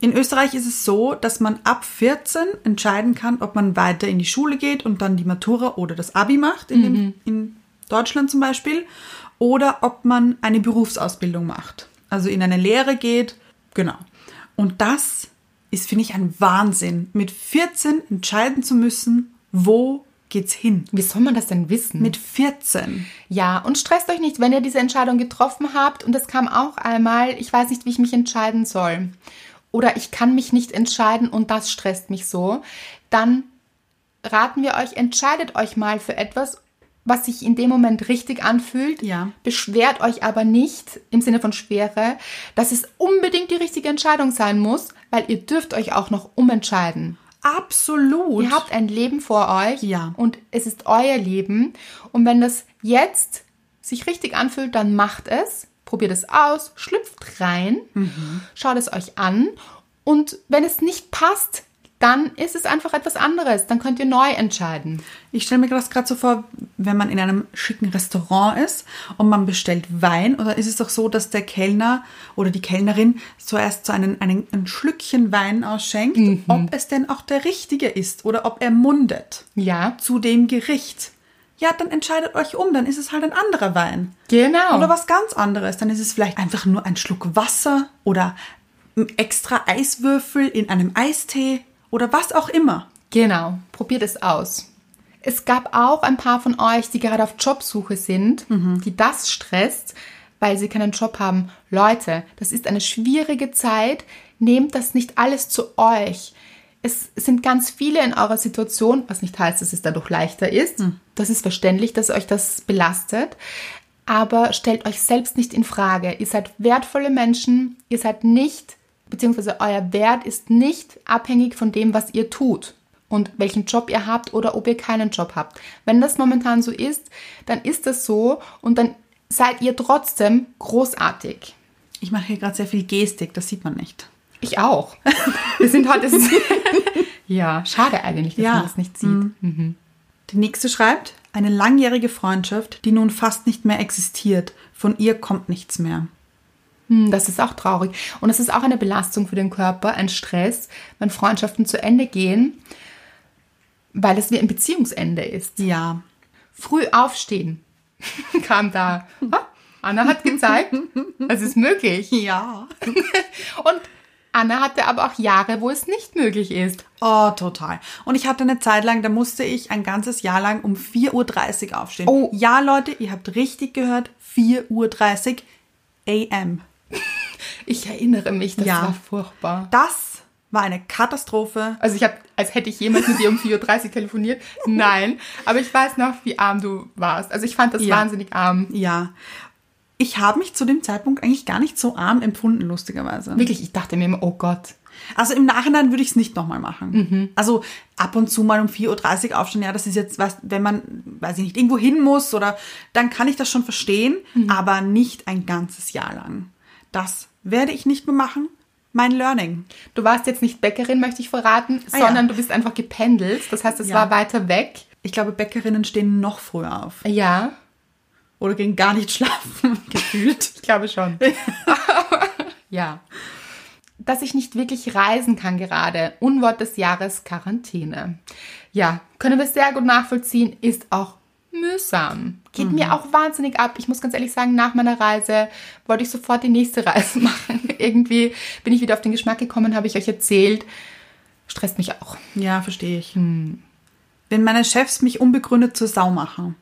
In Österreich ist es so, dass man ab 14 entscheiden kann, ob man weiter in die Schule geht und dann die Matura oder das Abi macht, in, dem, in Deutschland zum Beispiel, oder ob man eine Berufsausbildung macht, also in eine Lehre geht, genau. Und das ist, finde ich, ein Wahnsinn, mit 14 entscheiden zu müssen, wo geht's hin. Wie soll man das denn wissen? Mit 14. Ja, und stresst euch nicht, wenn ihr diese Entscheidung getroffen habt und es kam auch einmal, ich weiß nicht, wie ich mich entscheiden soll. Oder ich kann mich nicht entscheiden und das stresst mich so. Dann raten wir euch, entscheidet euch mal für etwas, was sich in dem Moment richtig anfühlt. Ja. Beschwert euch aber nicht im Sinne von Schwere, dass es unbedingt die richtige Entscheidung sein muss, weil ihr dürft euch auch noch umentscheiden. Absolut. Ihr habt ein Leben vor euch Ja. und es ist euer Leben. Und wenn das jetzt sich richtig anfühlt, dann macht es, probiert es aus, schlüpft rein, schaut es euch an und wenn es nicht passt, dann ist es einfach etwas anderes. Dann könnt ihr neu entscheiden. Ich stelle mir das gerade so vor, wenn man in einem schicken Restaurant ist und man bestellt Wein, oder ist es doch so, dass der Kellner oder die Kellnerin zuerst so einen, einen, ein Schlückchen Wein ausschenkt, ob es denn auch der richtige ist oder ob er mundet Ja, zu dem Gericht. Ja, dann entscheidet euch um, dann ist es halt ein anderer Wein. genau. Oder was ganz anderes. Dann ist es vielleicht einfach nur ein Schluck Wasser oder ein extra Eiswürfel in einem Eistee oder was auch immer. Genau, probiert es aus. Es gab auch ein paar von euch, die gerade auf Jobsuche sind, die das stresst, weil sie keinen Job haben. Leute, das ist eine schwierige Zeit. Nehmt das nicht alles zu euch. Es sind ganz viele in eurer Situation, was nicht heißt, dass es dadurch leichter ist. Das ist verständlich, dass euch das belastet. Aber stellt euch selbst nicht in Frage. Ihr seid wertvolle Menschen. Ihr seid nicht beziehungsweise euer Wert ist nicht abhängig von dem, was ihr tut und welchen Job ihr habt oder ob ihr keinen Job habt. Wenn das momentan so ist, dann ist das so und dann seid ihr trotzdem großartig. Ich mache hier gerade sehr viel Gestik, das sieht man nicht. Ich auch. Wir sind heute. ja, schade eigentlich, dass Ja. man das nicht sieht. Die nächste schreibt, eine langjährige Freundschaft, die nun fast nicht mehr existiert. Von ihr kommt nichts mehr. Hm, Das ist auch traurig. Und es ist auch eine Belastung für den Körper, ein Stress, wenn Freundschaften zu Ende gehen, weil es wie ein Beziehungsende ist. Ja. Früh aufstehen kam da. Anna hat gezeigt, es ist möglich. Ja. Und Anna hatte aber auch Jahre, wo es nicht möglich ist. Oh, total. Und ich hatte eine Zeit lang, da musste ich ein ganzes Jahr lang um 4.30 Uhr aufstehen. Oh. Ja, Leute, ihr habt richtig gehört, 4.30 Uhr AM. Ich erinnere mich, das Ja. war furchtbar. Das war eine Katastrophe. Also ich habe, als hätte ich jemals mit dir um 4.30 Uhr telefoniert. Nein, aber ich weiß noch, wie arm du warst. Also ich fand das Ja. wahnsinnig arm. Ja. Ich habe mich zu dem Zeitpunkt eigentlich gar nicht so arm empfunden, lustigerweise. Wirklich, ich dachte mir immer, oh Gott. Also im Nachhinein würde ich es nicht nochmal machen. Mhm. Also ab und zu mal um 4.30 Uhr aufstehen, ja, das ist jetzt was, wenn man, weiß ich nicht, irgendwo hin muss oder dann kann ich das schon verstehen, Mhm. aber nicht ein ganzes Jahr lang. Das werde ich nicht mehr machen. mein Learning. Du warst jetzt nicht Bäckerin, möchte ich verraten, Ah, ja. sondern du bist einfach gependelt. Das heißt, es Ja. war weiter weg. Ich glaube, Bäckerinnen stehen noch früher auf. Ja, Oder gehen gar nicht schlafen, gefühlt. ich glaube schon. ja. Dass ich nicht wirklich reisen kann gerade. Unwort des Jahres Quarantäne. Ja, können wir sehr gut nachvollziehen, ist auch mühsam. Geht mir auch wahnsinnig ab. Ich muss ganz ehrlich sagen, nach meiner Reise wollte ich sofort die nächste Reise machen. Irgendwie bin ich wieder auf den Geschmack gekommen, habe ich euch erzählt. Stresst mich auch. Ja, verstehe ich. Wenn meine Chefs mich unbegründet zur Sau machen.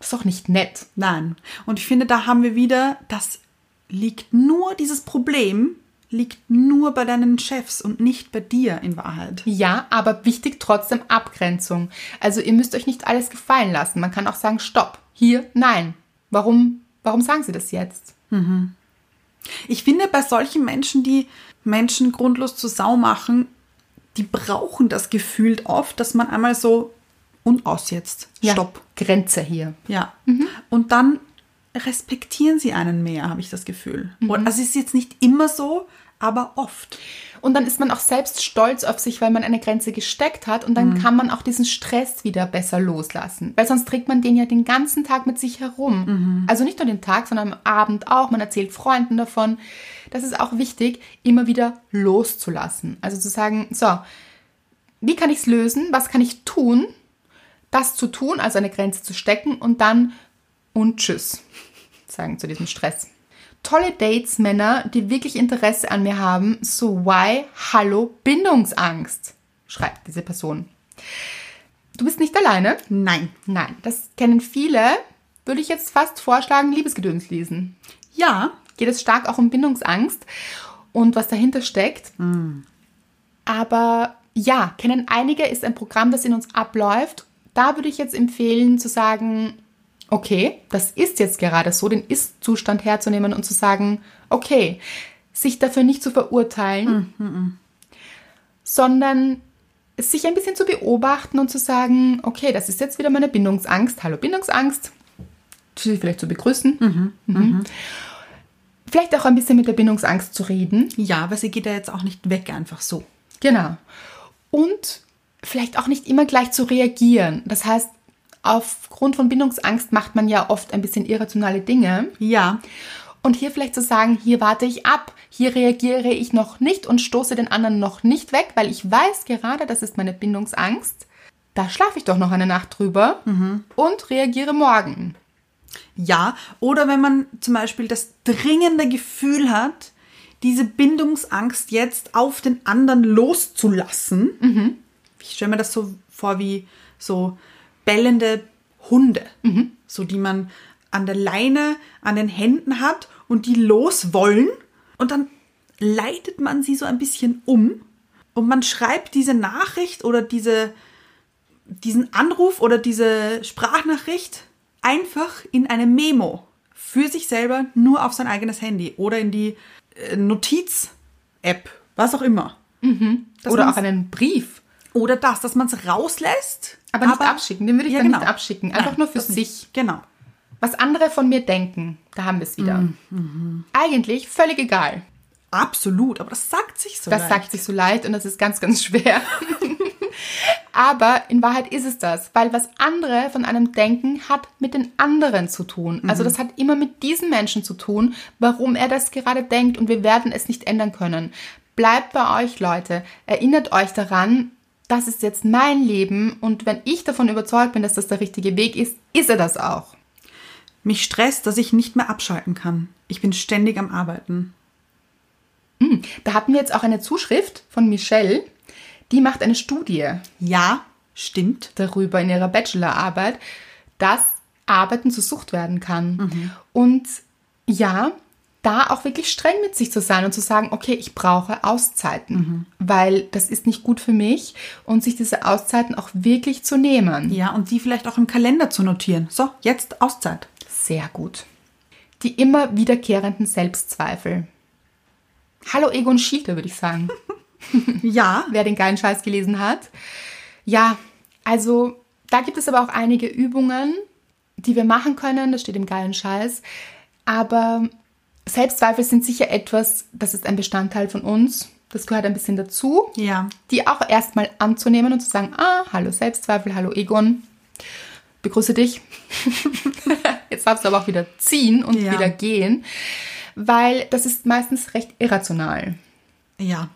Ist doch nicht nett. Nein. Und ich finde, da haben wir wieder, das liegt nur, dieses Problem liegt nur bei deinen Chefs und nicht bei dir in Wahrheit. Ja, aber wichtig trotzdem Abgrenzung. Also ihr müsst euch nicht alles gefallen lassen. Man kann auch sagen, stopp, hier, nein. Warum, warum sagen sie das jetzt? Ich finde, bei solchen Menschen, die Menschen grundlos zur Sau machen, die brauchen das gefühlt oft, dass man einmal so und aus jetzt. Ja, Stopp. Grenze hier. Ja. Und dann respektieren sie einen mehr, habe ich das Gefühl. Und Also es ist jetzt nicht immer so, aber oft. Und dann ist man auch selbst stolz auf sich, weil man eine Grenze gesteckt hat und dann kann man auch diesen Stress wieder besser loslassen. Weil sonst trägt man den ja den ganzen Tag mit sich herum. Also nicht nur den Tag, sondern am Abend auch. Man erzählt Freunden davon. Das ist auch wichtig, immer wieder loszulassen. Also zu sagen, so, wie kann ich es lösen? Was kann ich tun? Das zu tun, also eine Grenze zu stecken und dann und tschüss sagen zu diesem Stress. Tolle Dates, Männer, die wirklich Interesse an mir haben. So, why? Hallo, Bindungsangst, schreibt diese Person. Du bist nicht alleine? Nein. Nein, das kennen viele. Würde ich jetzt fast vorschlagen, Liebesgedöns lesen. Ja, Geht es stark auch um Bindungsangst und was dahinter steckt. Aber ja, kennen einige, ist ein Programm, das in uns abläuft. Da würde ich jetzt empfehlen zu sagen, okay, das ist jetzt gerade so, den Ist-Zustand herzunehmen und zu sagen, okay, sich dafür nicht zu verurteilen, sondern sich ein bisschen zu beobachten und zu sagen, okay, das ist jetzt wieder meine Bindungsangst. Hallo Bindungsangst. Sie vielleicht zu begrüßen. Mhm. Vielleicht auch ein bisschen mit der Bindungsangst zu reden. ja, aber sie geht ja jetzt auch nicht weg einfach so. Genau. Und vielleicht auch nicht immer gleich zu reagieren. Das heißt, aufgrund von Bindungsangst macht man ja oft ein bisschen irrationale Dinge. Ja, Und hier vielleicht zu sagen, hier warte ich ab, hier reagiere ich noch nicht und stoße den anderen noch nicht weg, weil ich weiß gerade, das ist meine Bindungsangst. Da schlafe ich doch noch eine Nacht drüber und reagiere morgen. ja. Oder wenn man zum Beispiel das dringende Gefühl hat, diese Bindungsangst jetzt auf den anderen loszulassen. Ich stelle mir das so vor wie so bellende Hunde, so die man an der Leine, an den Händen hat und die los wollen. Und dann leitet man sie so ein bisschen um und man schreibt diese Nachricht oder diese, diesen Anruf oder diese Sprachnachricht einfach in eine Memo für sich selber nur auf sein eigenes Handy oder in die äh, Notiz-App, was auch immer. Dass Oder auch einen Brief. oder das, dass man es rauslässt. Aber nicht abschicken, den würde ich Ja, dann genau. nicht abschicken. Einfach Nein, nur für das sich. Genau. Was andere von mir denken, da haben wir es wieder. Eigentlich völlig egal. Absolut, aber das sagt sich so. Das leicht. sagt sich so leicht und das ist ganz, ganz schwer. Aber in Wahrheit ist es das, weil was andere von einem denken, hat mit den anderen zu tun. Also das hat immer mit diesen Menschen zu tun, warum er das gerade denkt und wir werden es nicht ändern können. Bleibt bei euch, Leute. Erinnert euch daran, das ist jetzt mein Leben und wenn ich davon überzeugt bin, dass das der richtige Weg ist, ist er das auch. Mich stresst, dass ich nicht mehr abschalten kann. Ich bin ständig am Arbeiten. Da hatten wir jetzt auch eine Zuschrift von Michelle, die macht eine Studie. Ja, stimmt. darüber in ihrer Bachelorarbeit, dass Arbeiten zur Sucht werden kann. Und ja, da auch wirklich streng mit sich zu sein und zu sagen, okay, ich brauche Auszeiten, weil das ist nicht gut für mich und sich diese Auszeiten auch wirklich zu nehmen. Ja, und die vielleicht auch im Kalender zu notieren. So, jetzt Auszeit. Sehr gut. Die immer wiederkehrenden Selbstzweifel. Hallo Egon Schielter, würde ich sagen. Ja, wer den geilen Scheiß gelesen hat. Ja, also da gibt es aber auch einige Übungen, die wir machen können. Das steht im geilen Scheiß. Aber Selbstzweifel sind sicher etwas, das ist ein Bestandteil von uns. Das gehört ein bisschen dazu. Ja. Die auch erstmal anzunehmen und zu sagen, ah, hallo Selbstzweifel, hallo Egon, begrüße dich. Jetzt darfst du aber auch wieder ziehen und Ja. wieder gehen, weil das ist meistens recht irrational. Ja.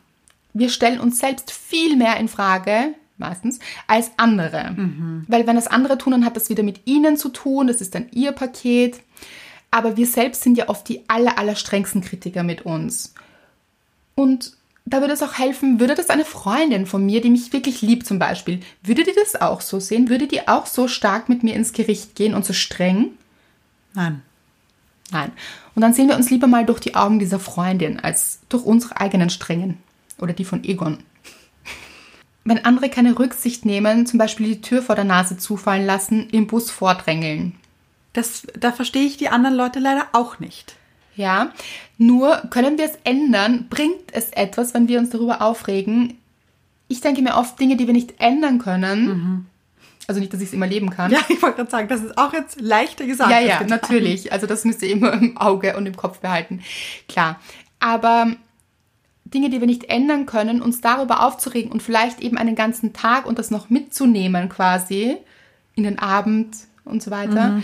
Wir stellen uns selbst viel mehr in Frage, meistens, als andere. Weil wenn das andere tun, dann hat das wieder mit ihnen zu tun, das ist dann ihr Paket. Aber wir selbst sind ja oft die aller, aller strengsten Kritiker mit uns. Und da würde es auch helfen, würde das eine Freundin von mir, die mich wirklich liebt zum Beispiel, würde die das auch so sehen? Würde die auch so stark mit mir ins Gericht gehen und so streng? Nein. Nein. Und dann sehen wir uns lieber mal durch die Augen dieser Freundin als durch unsere eigenen Strengen oder die von Egon. Wenn andere keine Rücksicht nehmen, zum Beispiel die Tür vor der Nase zufallen lassen, im Bus vordrängeln. Das, da verstehe ich die anderen Leute leider auch nicht. Ja, nur können wir es ändern? Bringt es etwas, wenn wir uns darüber aufregen? Ich denke mir oft Dinge, die wir nicht ändern können. Also nicht, dass ich es immer leben kann. Ja, ich wollte gerade sagen, das ist auch jetzt leichter gesagt. Ja, ja, natürlich. Also das müsst ihr immer im Auge und im Kopf behalten. Klar. Aber Dinge, die wir nicht ändern können, uns darüber aufzuregen und vielleicht eben einen ganzen Tag und das noch mitzunehmen quasi in den Abend und so weiter,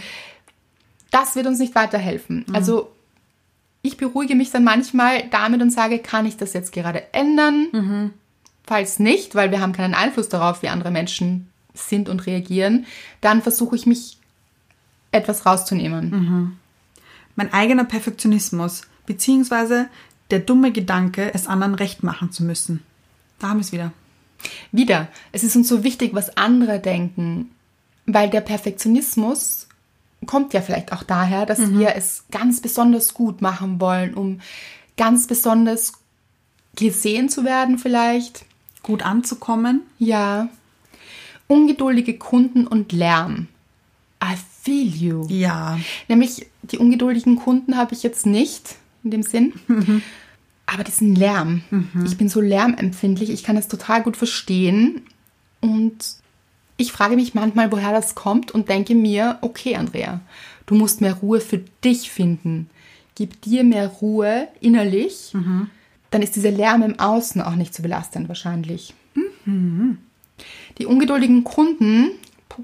das wird uns nicht weiterhelfen. Also ich beruhige mich dann manchmal damit und sage, kann ich das jetzt gerade ändern? Falls nicht, weil wir haben keinen Einfluss darauf, wie andere Menschen sind und reagieren, dann versuche ich mich etwas rauszunehmen. Mein eigener Perfektionismus, beziehungsweise der dumme Gedanke, es anderen recht machen zu müssen. Da haben wir es wieder. Wieder, es ist uns so wichtig, was andere denken, weil der Perfektionismus kommt ja vielleicht auch daher, dass wir es ganz besonders gut machen wollen, um ganz besonders gesehen zu werden vielleicht. Gut anzukommen. Ja. Ungeduldige Kunden und Lärm. I feel you. Ja. Nämlich die ungeduldigen Kunden habe ich jetzt nicht in dem Sinn. Aber diesen Lärm. Ich bin so lärmempfindlich. Ich kann das total gut verstehen. Und ich frage mich manchmal, woher das kommt und denke mir, okay, Andrea, du musst mehr Ruhe für dich finden. Gib dir mehr Ruhe innerlich. Dann ist dieser Lärm im Außen auch nicht so belastend wahrscheinlich. Die ungeduldigen Kunden,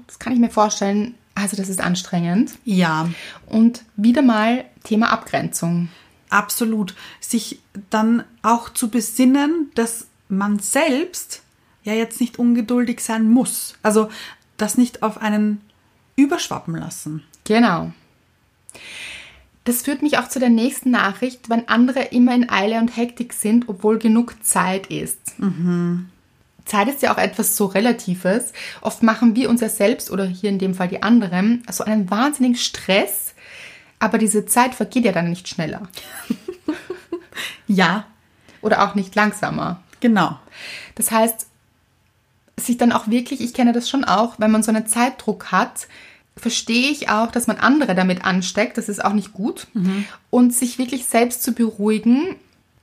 das kann ich mir vorstellen, also das ist anstrengend. Ja. Und wieder mal Thema Abgrenzung. Absolut. Sich dann auch zu besinnen, dass man selbst ja jetzt nicht ungeduldig sein muss. Also das nicht auf einen überschwappen lassen. Genau. Das führt mich auch zu der nächsten Nachricht, wenn andere immer in Eile und Hektik sind, obwohl genug Zeit ist. Zeit ist ja auch etwas so Relatives. Oft machen wir uns ja selbst oder hier in dem Fall die anderen so einen wahnsinnigen Stress, aber diese Zeit vergeht ja dann nicht schneller Ja, oder auch nicht langsamer. genau. Das heißt, sich dann auch wirklich, ich kenne das schon auch, wenn man so einen Zeitdruck hat, verstehe ich auch, dass man andere damit ansteckt. Das ist auch nicht gut. Und sich wirklich selbst zu beruhigen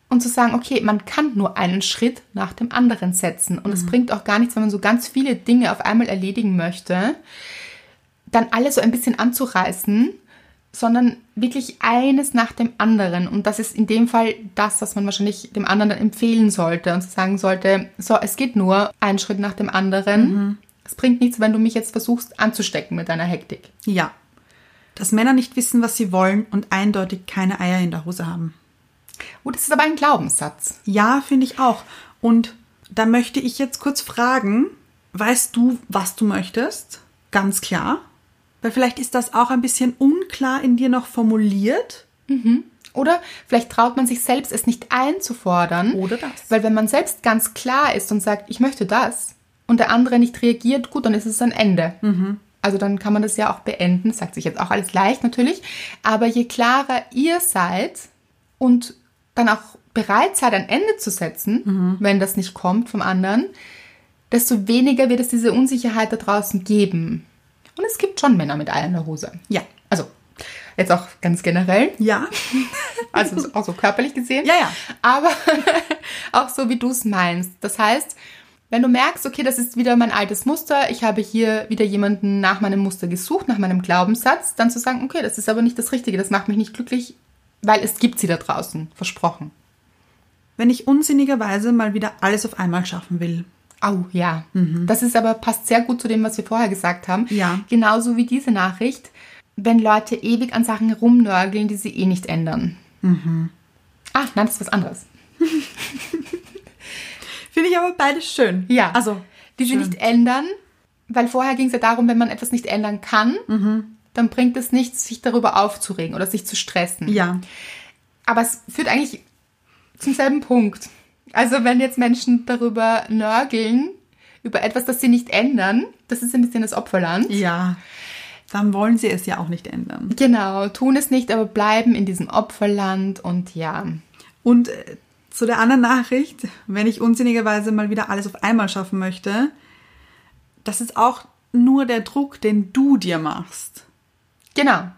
und zu sagen, okay, man kann nur einen Schritt nach dem anderen setzen. Und es bringt auch gar nichts, wenn man so ganz viele Dinge auf einmal erledigen möchte, dann alles so ein bisschen anzureißen, sondern wirklich eines nach dem anderen. Und das ist in dem Fall das, was man wahrscheinlich dem anderen empfehlen sollte und sagen sollte, so, es geht nur ein Schritt nach dem anderen. Es bringt nichts, wenn du mich jetzt versuchst anzustecken mit deiner Hektik. Ja. Dass Männer nicht wissen, was sie wollen und eindeutig keine Eier in der Hose haben. Oh, das ist aber ein Glaubenssatz. Ja, finde ich auch. Und da möchte ich jetzt kurz fragen, weißt du, was du möchtest? Ganz klar. Weil vielleicht ist das auch ein bisschen unklar in dir noch formuliert. Oder vielleicht traut man sich selbst, es nicht einzufordern. Oder das. Weil wenn man selbst ganz klar ist und sagt, ich möchte das, und der andere nicht reagiert, gut, dann ist es ein Ende. Also dann kann man das ja auch beenden. Sagt sich jetzt auch alles leicht natürlich. Aber je klarer ihr seid und dann auch bereit seid, ein Ende zu setzen, wenn das nicht kommt vom anderen, desto weniger wird es diese Unsicherheit da draußen geben. Und es gibt schon Männer mit Eier in der Hose. Ja. Also, jetzt auch ganz generell. Ja. Also auch so körperlich gesehen. Ja, ja. Aber auch so, wie du es meinst. Das heißt, wenn du merkst, okay, das ist wieder mein altes Muster, ich habe hier wieder jemanden nach meinem Muster gesucht, nach meinem Glaubenssatz, dann zu sagen, okay, das ist aber nicht das Richtige, das macht mich nicht glücklich, Weil es gibt sie da draußen, versprochen. Wenn ich unsinnigerweise mal wieder alles auf einmal schaffen will. Au, ja. Das ist aber passt sehr gut zu dem, was wir vorher gesagt haben. Ja. Genauso wie diese Nachricht, wenn Leute ewig an Sachen rumnörgeln, die sie eh nicht ändern. Ah, nein, das ist was anderes. Finde ich aber beides schön. Ja. Also, die sie nicht ändern, weil vorher ging es ja darum, wenn man etwas nicht ändern kann, dann bringt es nichts, sich darüber aufzuregen oder sich zu stressen. Ja. Aber es führt eigentlich zum selben Punkt. Also wenn jetzt Menschen darüber nörgeln, über etwas, das sie nicht ändern, das ist ein bisschen das Opferland. Ja. Dann wollen sie es ja auch nicht ändern. Genau, tun es nicht, aber bleiben in diesem Opferland und ja. Und äh, zu der anderen Nachricht, wenn ich unsinnigerweise mal wieder alles auf einmal schaffen möchte, das ist auch nur der Druck, den du dir machst. Genau.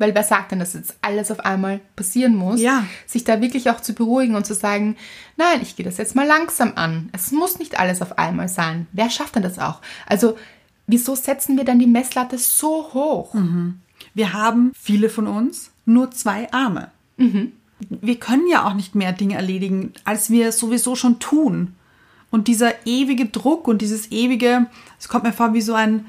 Weil wer sagt denn, dass jetzt alles auf einmal passieren muss? Ja. Sich da wirklich auch zu beruhigen und zu sagen, nein, ich gehe das jetzt mal langsam an. Es muss nicht alles auf einmal sein. Wer schafft denn das auch? Also, wieso setzen wir dann die Messlatte so hoch? Wir haben, viele von uns, nur zwei Arme. Wir können ja auch nicht mehr Dinge erledigen, als wir sowieso schon tun. Und dieser ewige Druck und dieses ewige, es kommt mir vor wie so ein,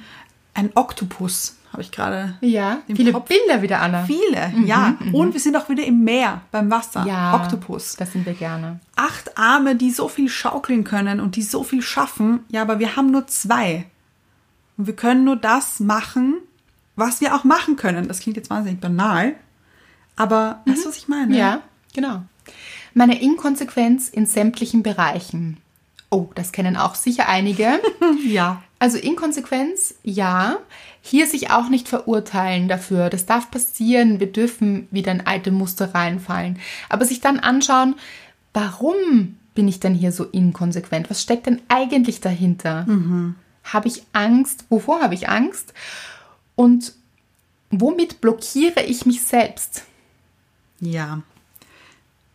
ein Oktopus, habe ich gerade. Ja, im viele Kopf. Bilder wieder, Anna. Viele, ja. Und wir sind auch wieder im Meer, beim Wasser. Ja, Oktopus. Das sind wir gerne. Acht Arme, die so viel schaukeln können und die so viel schaffen. Ja, aber wir haben nur zwei. Und wir können nur das machen, was wir auch machen können. Das klingt jetzt wahnsinnig banal. Aber weißt du, was ich meine? Ja, genau. Meine Inkonsequenz in sämtlichen Bereichen. Oh, das kennen auch sicher einige. Ja. Also Inkonsequenz, ja. Hier sich auch nicht verurteilen dafür. Das darf passieren. Wir dürfen wieder in alte Muster reinfallen. Aber sich dann anschauen, warum bin ich denn hier so inkonsequent? Was steckt denn eigentlich dahinter? Habe ich Angst? Wovor habe ich Angst? Und womit blockiere ich mich selbst? Ja.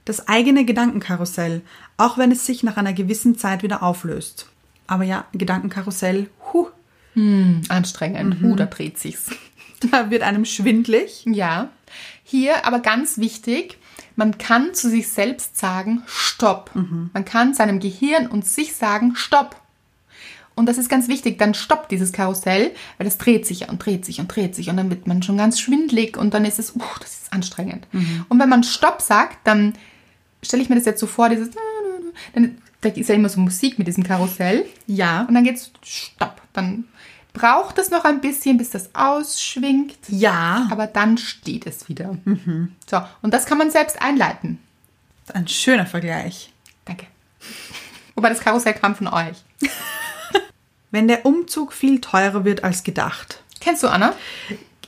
Das eigene Gedankenkarussell, auch wenn es sich nach einer gewissen Zeit wieder auflöst. Aber ja, Gedankenkarussell, huh, Anstrengend. Uh, da dreht sich's. da wird einem schwindlig. Ja. Hier aber ganz wichtig, man kann zu sich selbst sagen, stopp. Man kann seinem Gehirn und sich sagen, stopp. Und das ist ganz wichtig, dann stoppt dieses Karussell, weil das dreht sich und dreht sich und dreht sich und dann wird man schon ganz schwindlig und dann ist es, uh, das ist anstrengend. Und wenn man Stopp sagt, dann stelle ich mir das jetzt so vor, dieses, dann, da ist ja immer so Musik mit diesem Karussell. Ja. Und dann geht's Stopp. Dann braucht es noch ein bisschen, bis das ausschwingt. Ja. Aber dann steht es wieder. So, und das kann man selbst einleiten. Ein schöner Vergleich. Danke. Wobei das Karussell kam von euch. Wenn der Umzug viel teurer wird als gedacht. Kennst du Anna?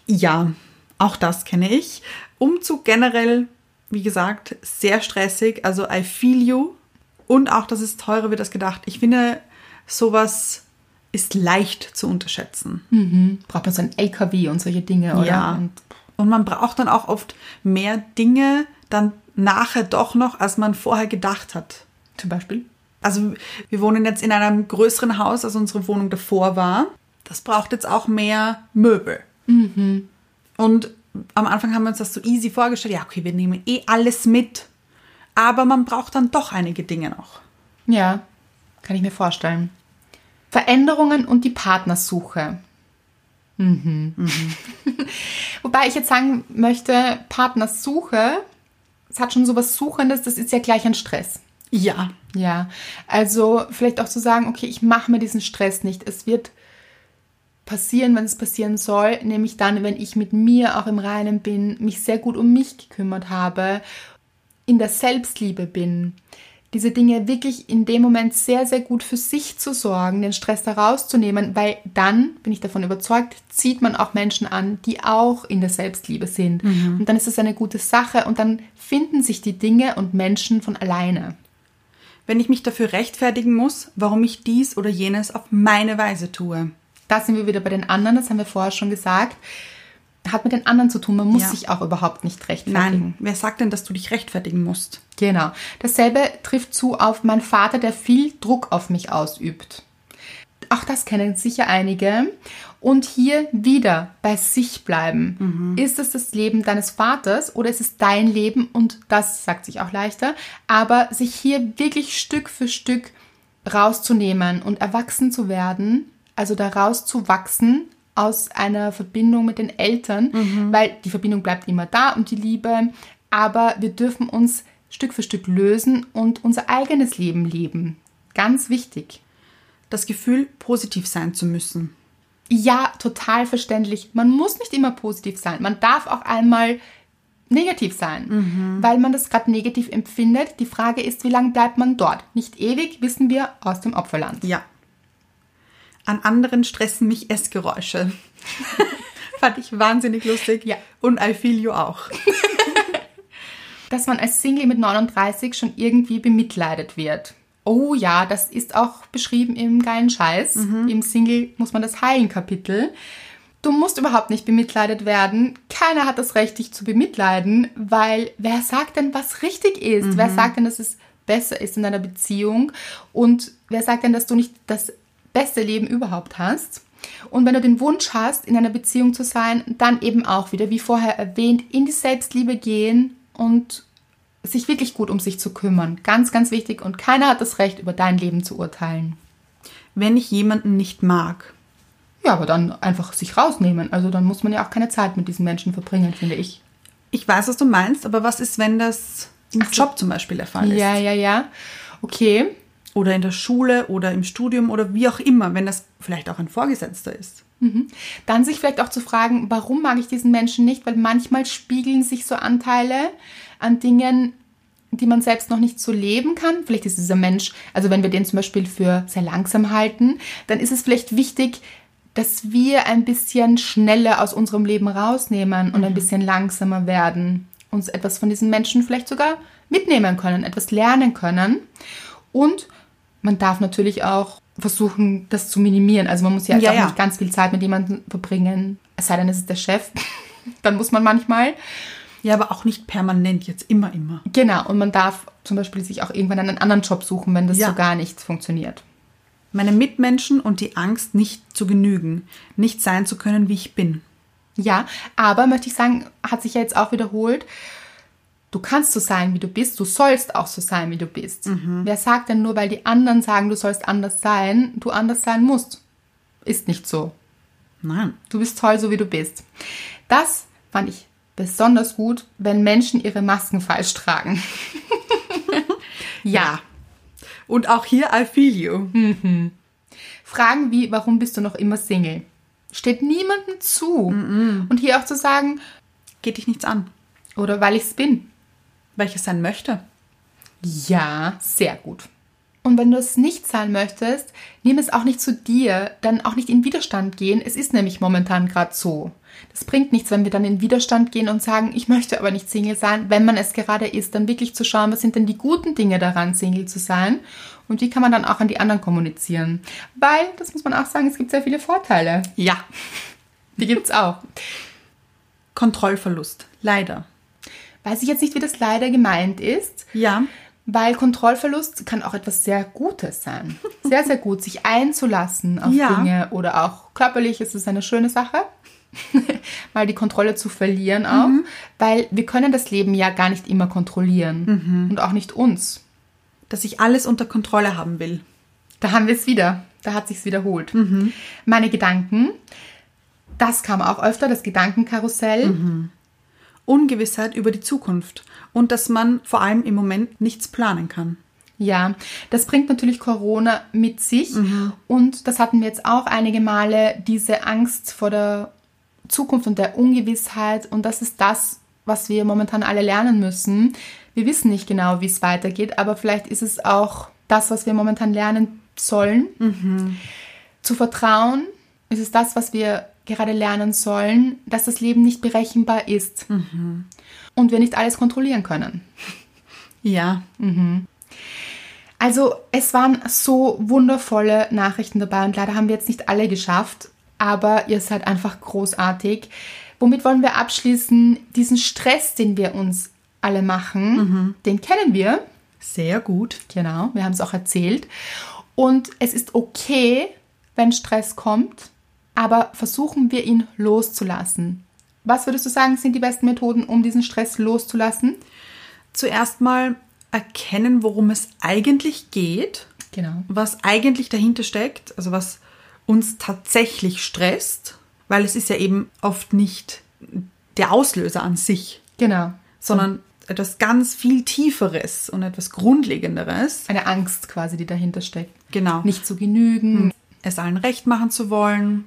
Ja, auch das kenne ich. Umzug generell, wie gesagt, sehr stressig. Also I feel you. Und auch, dass es teurer wird als gedacht. Ich finde, sowas ist leicht zu unterschätzen. Braucht man so ein LKW und solche Dinge, oder? Ja. Und Und man braucht dann auch oft mehr Dinge dann nachher doch noch, als man vorher gedacht hat. zum Beispiel? Also wir wohnen jetzt in einem größeren Haus, als unsere Wohnung davor war. Das braucht jetzt auch mehr Möbel. Und am Anfang haben wir uns das so easy vorgestellt. Ja, okay, wir nehmen eh alles mit. Aber man braucht dann doch einige Dinge noch. Ja, kann ich mir vorstellen. Veränderungen und die Partnersuche. Mhm. Wobei ich jetzt sagen möchte, Partnersuche, es hat schon sowas Suchendes, das ist ja gleich ein Stress. Ja, Ja, also vielleicht auch zu sagen, okay, ich mache mir diesen Stress nicht. Es wird passieren, wenn es passieren soll, nämlich dann, wenn ich mit mir auch im Reinen bin, mich sehr gut um mich gekümmert habe, in der Selbstliebe bin. Diese Dinge wirklich in dem Moment sehr, sehr gut für sich zu sorgen, den Stress da rauszunehmen, weil dann, bin ich davon überzeugt, zieht man auch Menschen an, die auch in der Selbstliebe sind. Und dann ist es eine gute Sache und dann finden sich die Dinge und Menschen von alleine. wenn ich mich dafür rechtfertigen muss, warum ich dies oder jenes auf meine Weise tue. Da sind wir wieder bei den anderen, das haben wir vorher schon gesagt. Hat mit den anderen zu tun, man muss Ja. sich auch überhaupt nicht rechtfertigen. Nein, wer sagt denn, dass du dich rechtfertigen musst? Genau. Dasselbe trifft zu auf meinen Vater, der viel Druck auf mich ausübt. auch das kennen sicher einige. Und hier wieder bei sich bleiben. Ist es das Leben deines Vaters oder ist es dein Leben? Und das sagt sich auch leichter. Aber sich hier wirklich Stück für Stück rauszunehmen und erwachsen zu werden, also da rauszuwachsen aus einer Verbindung mit den Eltern, weil die Verbindung bleibt immer da und die Liebe, aber wir dürfen uns Stück für Stück lösen und unser eigenes Leben leben. Ganz wichtig. Das Gefühl, positiv sein zu müssen. Ja, total verständlich. Man muss nicht immer positiv sein. Man darf auch einmal negativ sein, weil man das gerade negativ empfindet. Die Frage ist, wie lange bleibt man dort? Nicht ewig, wissen wir aus dem Opferland. Ja. An anderen stressen mich Essgeräusche. Fand ich wahnsinnig lustig. Ja. Und I feel you auch. Dass man als Single mit 39 schon irgendwie bemitleidet wird. Oh ja, das ist auch beschrieben im geilen Scheiß. Im Single muss man das heilen Kapitel. Du musst überhaupt nicht bemitleidet werden. Keiner hat das Recht, dich zu bemitleiden, weil wer sagt denn, was richtig ist? Wer sagt denn, dass es besser ist in einer Beziehung? Und wer sagt denn, dass du nicht das beste Leben überhaupt hast? Und wenn du den Wunsch hast, in einer Beziehung zu sein, dann eben auch wieder, wie vorher erwähnt, in die Selbstliebe gehen und sich wirklich gut um sich zu kümmern. Ganz, ganz wichtig. Und keiner hat das Recht, über dein Leben zu urteilen. Wenn ich jemanden nicht mag. Ja, aber dann einfach sich rausnehmen. Also dann muss man ja auch keine Zeit mit diesen Menschen verbringen, finde ich. Ich weiß, was du meinst, aber was ist, wenn das im Ach so. Job zum Beispiel der Fall ist? Ja, ja, ja. Okay. Oder in der Schule oder im Studium oder wie auch immer, wenn das vielleicht auch ein Vorgesetzter ist. Dann sich vielleicht auch zu fragen, warum mag ich diesen Menschen nicht? Weil manchmal spiegeln sich so Anteile an Dingen, die man selbst noch nicht so leben kann. Vielleicht ist dieser Mensch, also wenn wir den zum Beispiel für sehr langsam halten, dann ist es vielleicht wichtig, dass wir ein bisschen schneller aus unserem Leben rausnehmen und ein bisschen langsamer werden. Uns etwas von diesen Menschen vielleicht sogar mitnehmen können, etwas lernen können. Und man darf natürlich auch versuchen, das zu minimieren. Also man muss ja, jetzt Ja, auch ja. nicht ganz viel Zeit mit jemandem verbringen. Es sei denn, es ist der Chef. Dann muss man manchmal. Ja, aber auch nicht permanent, jetzt immer, immer. Genau. Und man darf zum Beispiel sich auch irgendwann einen anderen Job suchen, wenn das Ja. so gar nicht funktioniert. Meine Mitmenschen und die Angst, nicht zu genügen, nicht sein zu können, wie ich bin. Ja, aber möchte ich sagen, hat sich ja jetzt auch wiederholt. Du kannst so sein, wie du bist. Du sollst auch so sein, wie du bist. Wer sagt denn nur, weil die anderen sagen, du sollst anders sein, du anders sein musst? Ist nicht so. Nein. Du bist toll, so wie du bist. Das fand ich besonders gut, wenn Menschen ihre Masken falsch tragen. ja. Und auch hier, I feel you. Fragen wie, warum bist du noch immer Single? Steht niemandem zu. Und hier auch zu sagen, Geht dich nichts an. oder weil ich es bin. Weil ich es sein möchte. Ja, sehr gut. Und wenn du es nicht sein möchtest, nimm es auch nicht zu dir, dann auch nicht in Widerstand gehen. Es ist nämlich momentan gerade so. Das bringt nichts, wenn wir dann in Widerstand gehen und sagen, ich möchte aber nicht Single sein, wenn man es gerade ist, dann wirklich zu schauen, was sind denn die guten Dinge daran, Single zu sein und wie kann man dann auch an die anderen kommunizieren. Weil, das muss man auch sagen, es gibt sehr viele Vorteile. Ja. Die gibt's auch. Kontrollverlust. Leider. Weiß ich jetzt nicht, wie das leider gemeint ist. Ja. Weil Kontrollverlust kann auch etwas sehr Gutes sein. Sehr, sehr gut, sich einzulassen auf Ja. Dinge oder auch körperlich ist es eine schöne Sache, mal die Kontrolle zu verlieren auch, weil wir können das Leben ja gar nicht immer kontrollieren und auch nicht uns. Dass ich alles unter Kontrolle haben will. Da haben wir es wieder. Da hat sich's wiederholt. Meine Gedanken, das kam auch öfter, das Gedankenkarussell. Ungewissheit über die Zukunft. Und dass man vor allem im Moment nichts planen kann. Ja, das bringt natürlich Corona mit sich. Und das hatten wir jetzt auch einige Male, diese Angst vor der Zukunft und der Ungewissheit. Und das ist das, was wir momentan alle lernen müssen. Wir wissen nicht genau, wie es weitergeht, aber vielleicht ist es auch das, was wir momentan lernen sollen. Zu vertrauen ist es das, was wir gerade lernen sollen, dass das Leben nicht berechenbar ist. Und wir nicht alles kontrollieren können. Ja. Also es waren so wundervolle Nachrichten dabei und leider haben wir jetzt nicht alle geschafft, aber ihr seid einfach großartig. Womit wollen wir abschließen? Diesen Stress, den wir uns alle machen, den kennen wir. Sehr gut. Genau, wir haben es auch erzählt. Und es ist okay, wenn Stress kommt, aber versuchen wir ihn loszulassen. Was würdest du sagen, sind die besten Methoden, um diesen Stress loszulassen? Zuerst mal erkennen, worum es eigentlich geht, Genau. was eigentlich dahinter steckt, also was uns tatsächlich stresst, weil es ist ja eben oft nicht der Auslöser an sich, Genau. sondern etwas ganz viel Tieferes und etwas Grundlegenderes. Eine Angst quasi, die dahinter steckt. Genau. Nicht zu genügen, es allen recht machen zu wollen,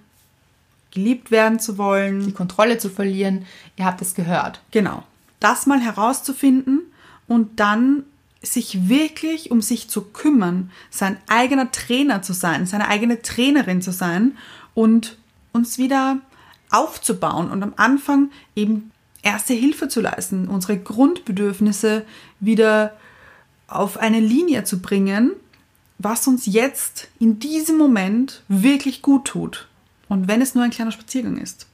geliebt werden zu die wollen. Kontrolle zu verlieren. Ihr habt es gehört. Genau. Das mal herauszufinden und dann sich wirklich um sich zu kümmern, sein eigener Trainer zu sein, seine eigene Trainerin zu sein und uns wieder aufzubauen und am Anfang eben erste Hilfe zu leisten, unsere Grundbedürfnisse wieder auf eine Linie zu bringen, was uns jetzt in diesem Moment wirklich gut tut. Und wenn es nur ein kleiner Spaziergang ist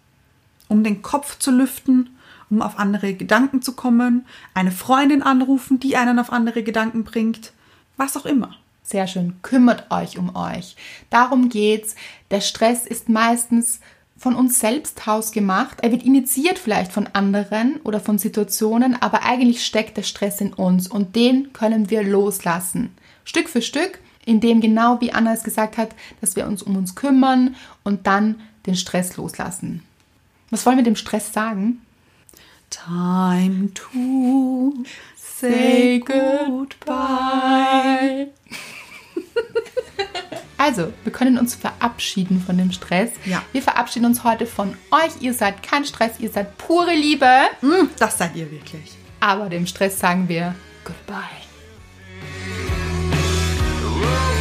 um den Kopf zu lüften, um auf andere Gedanken zu kommen, eine Freundin anrufen, die einen auf andere Gedanken bringt, was auch immer. Sehr schön. Kümmert euch um euch. Darum geht's. Der Stress ist meistens von uns selbst hausgemacht. Er wird initiiert vielleicht von anderen oder von Situationen, aber eigentlich steckt der Stress in uns und den können wir loslassen. Stück für Stück, indem genau wie Anna es gesagt hat, dass wir uns um uns kümmern und dann den Stress loslassen. Was wollen wir dem Stress sagen? Time to say goodbye. Also, wir können uns verabschieden von dem Stress. Ja. Wir verabschieden uns heute von euch. Ihr seid kein Stress, ihr seid pure Liebe. Hm, Das seid ihr wirklich. Aber dem Stress sagen wir Goodbye. Whoa.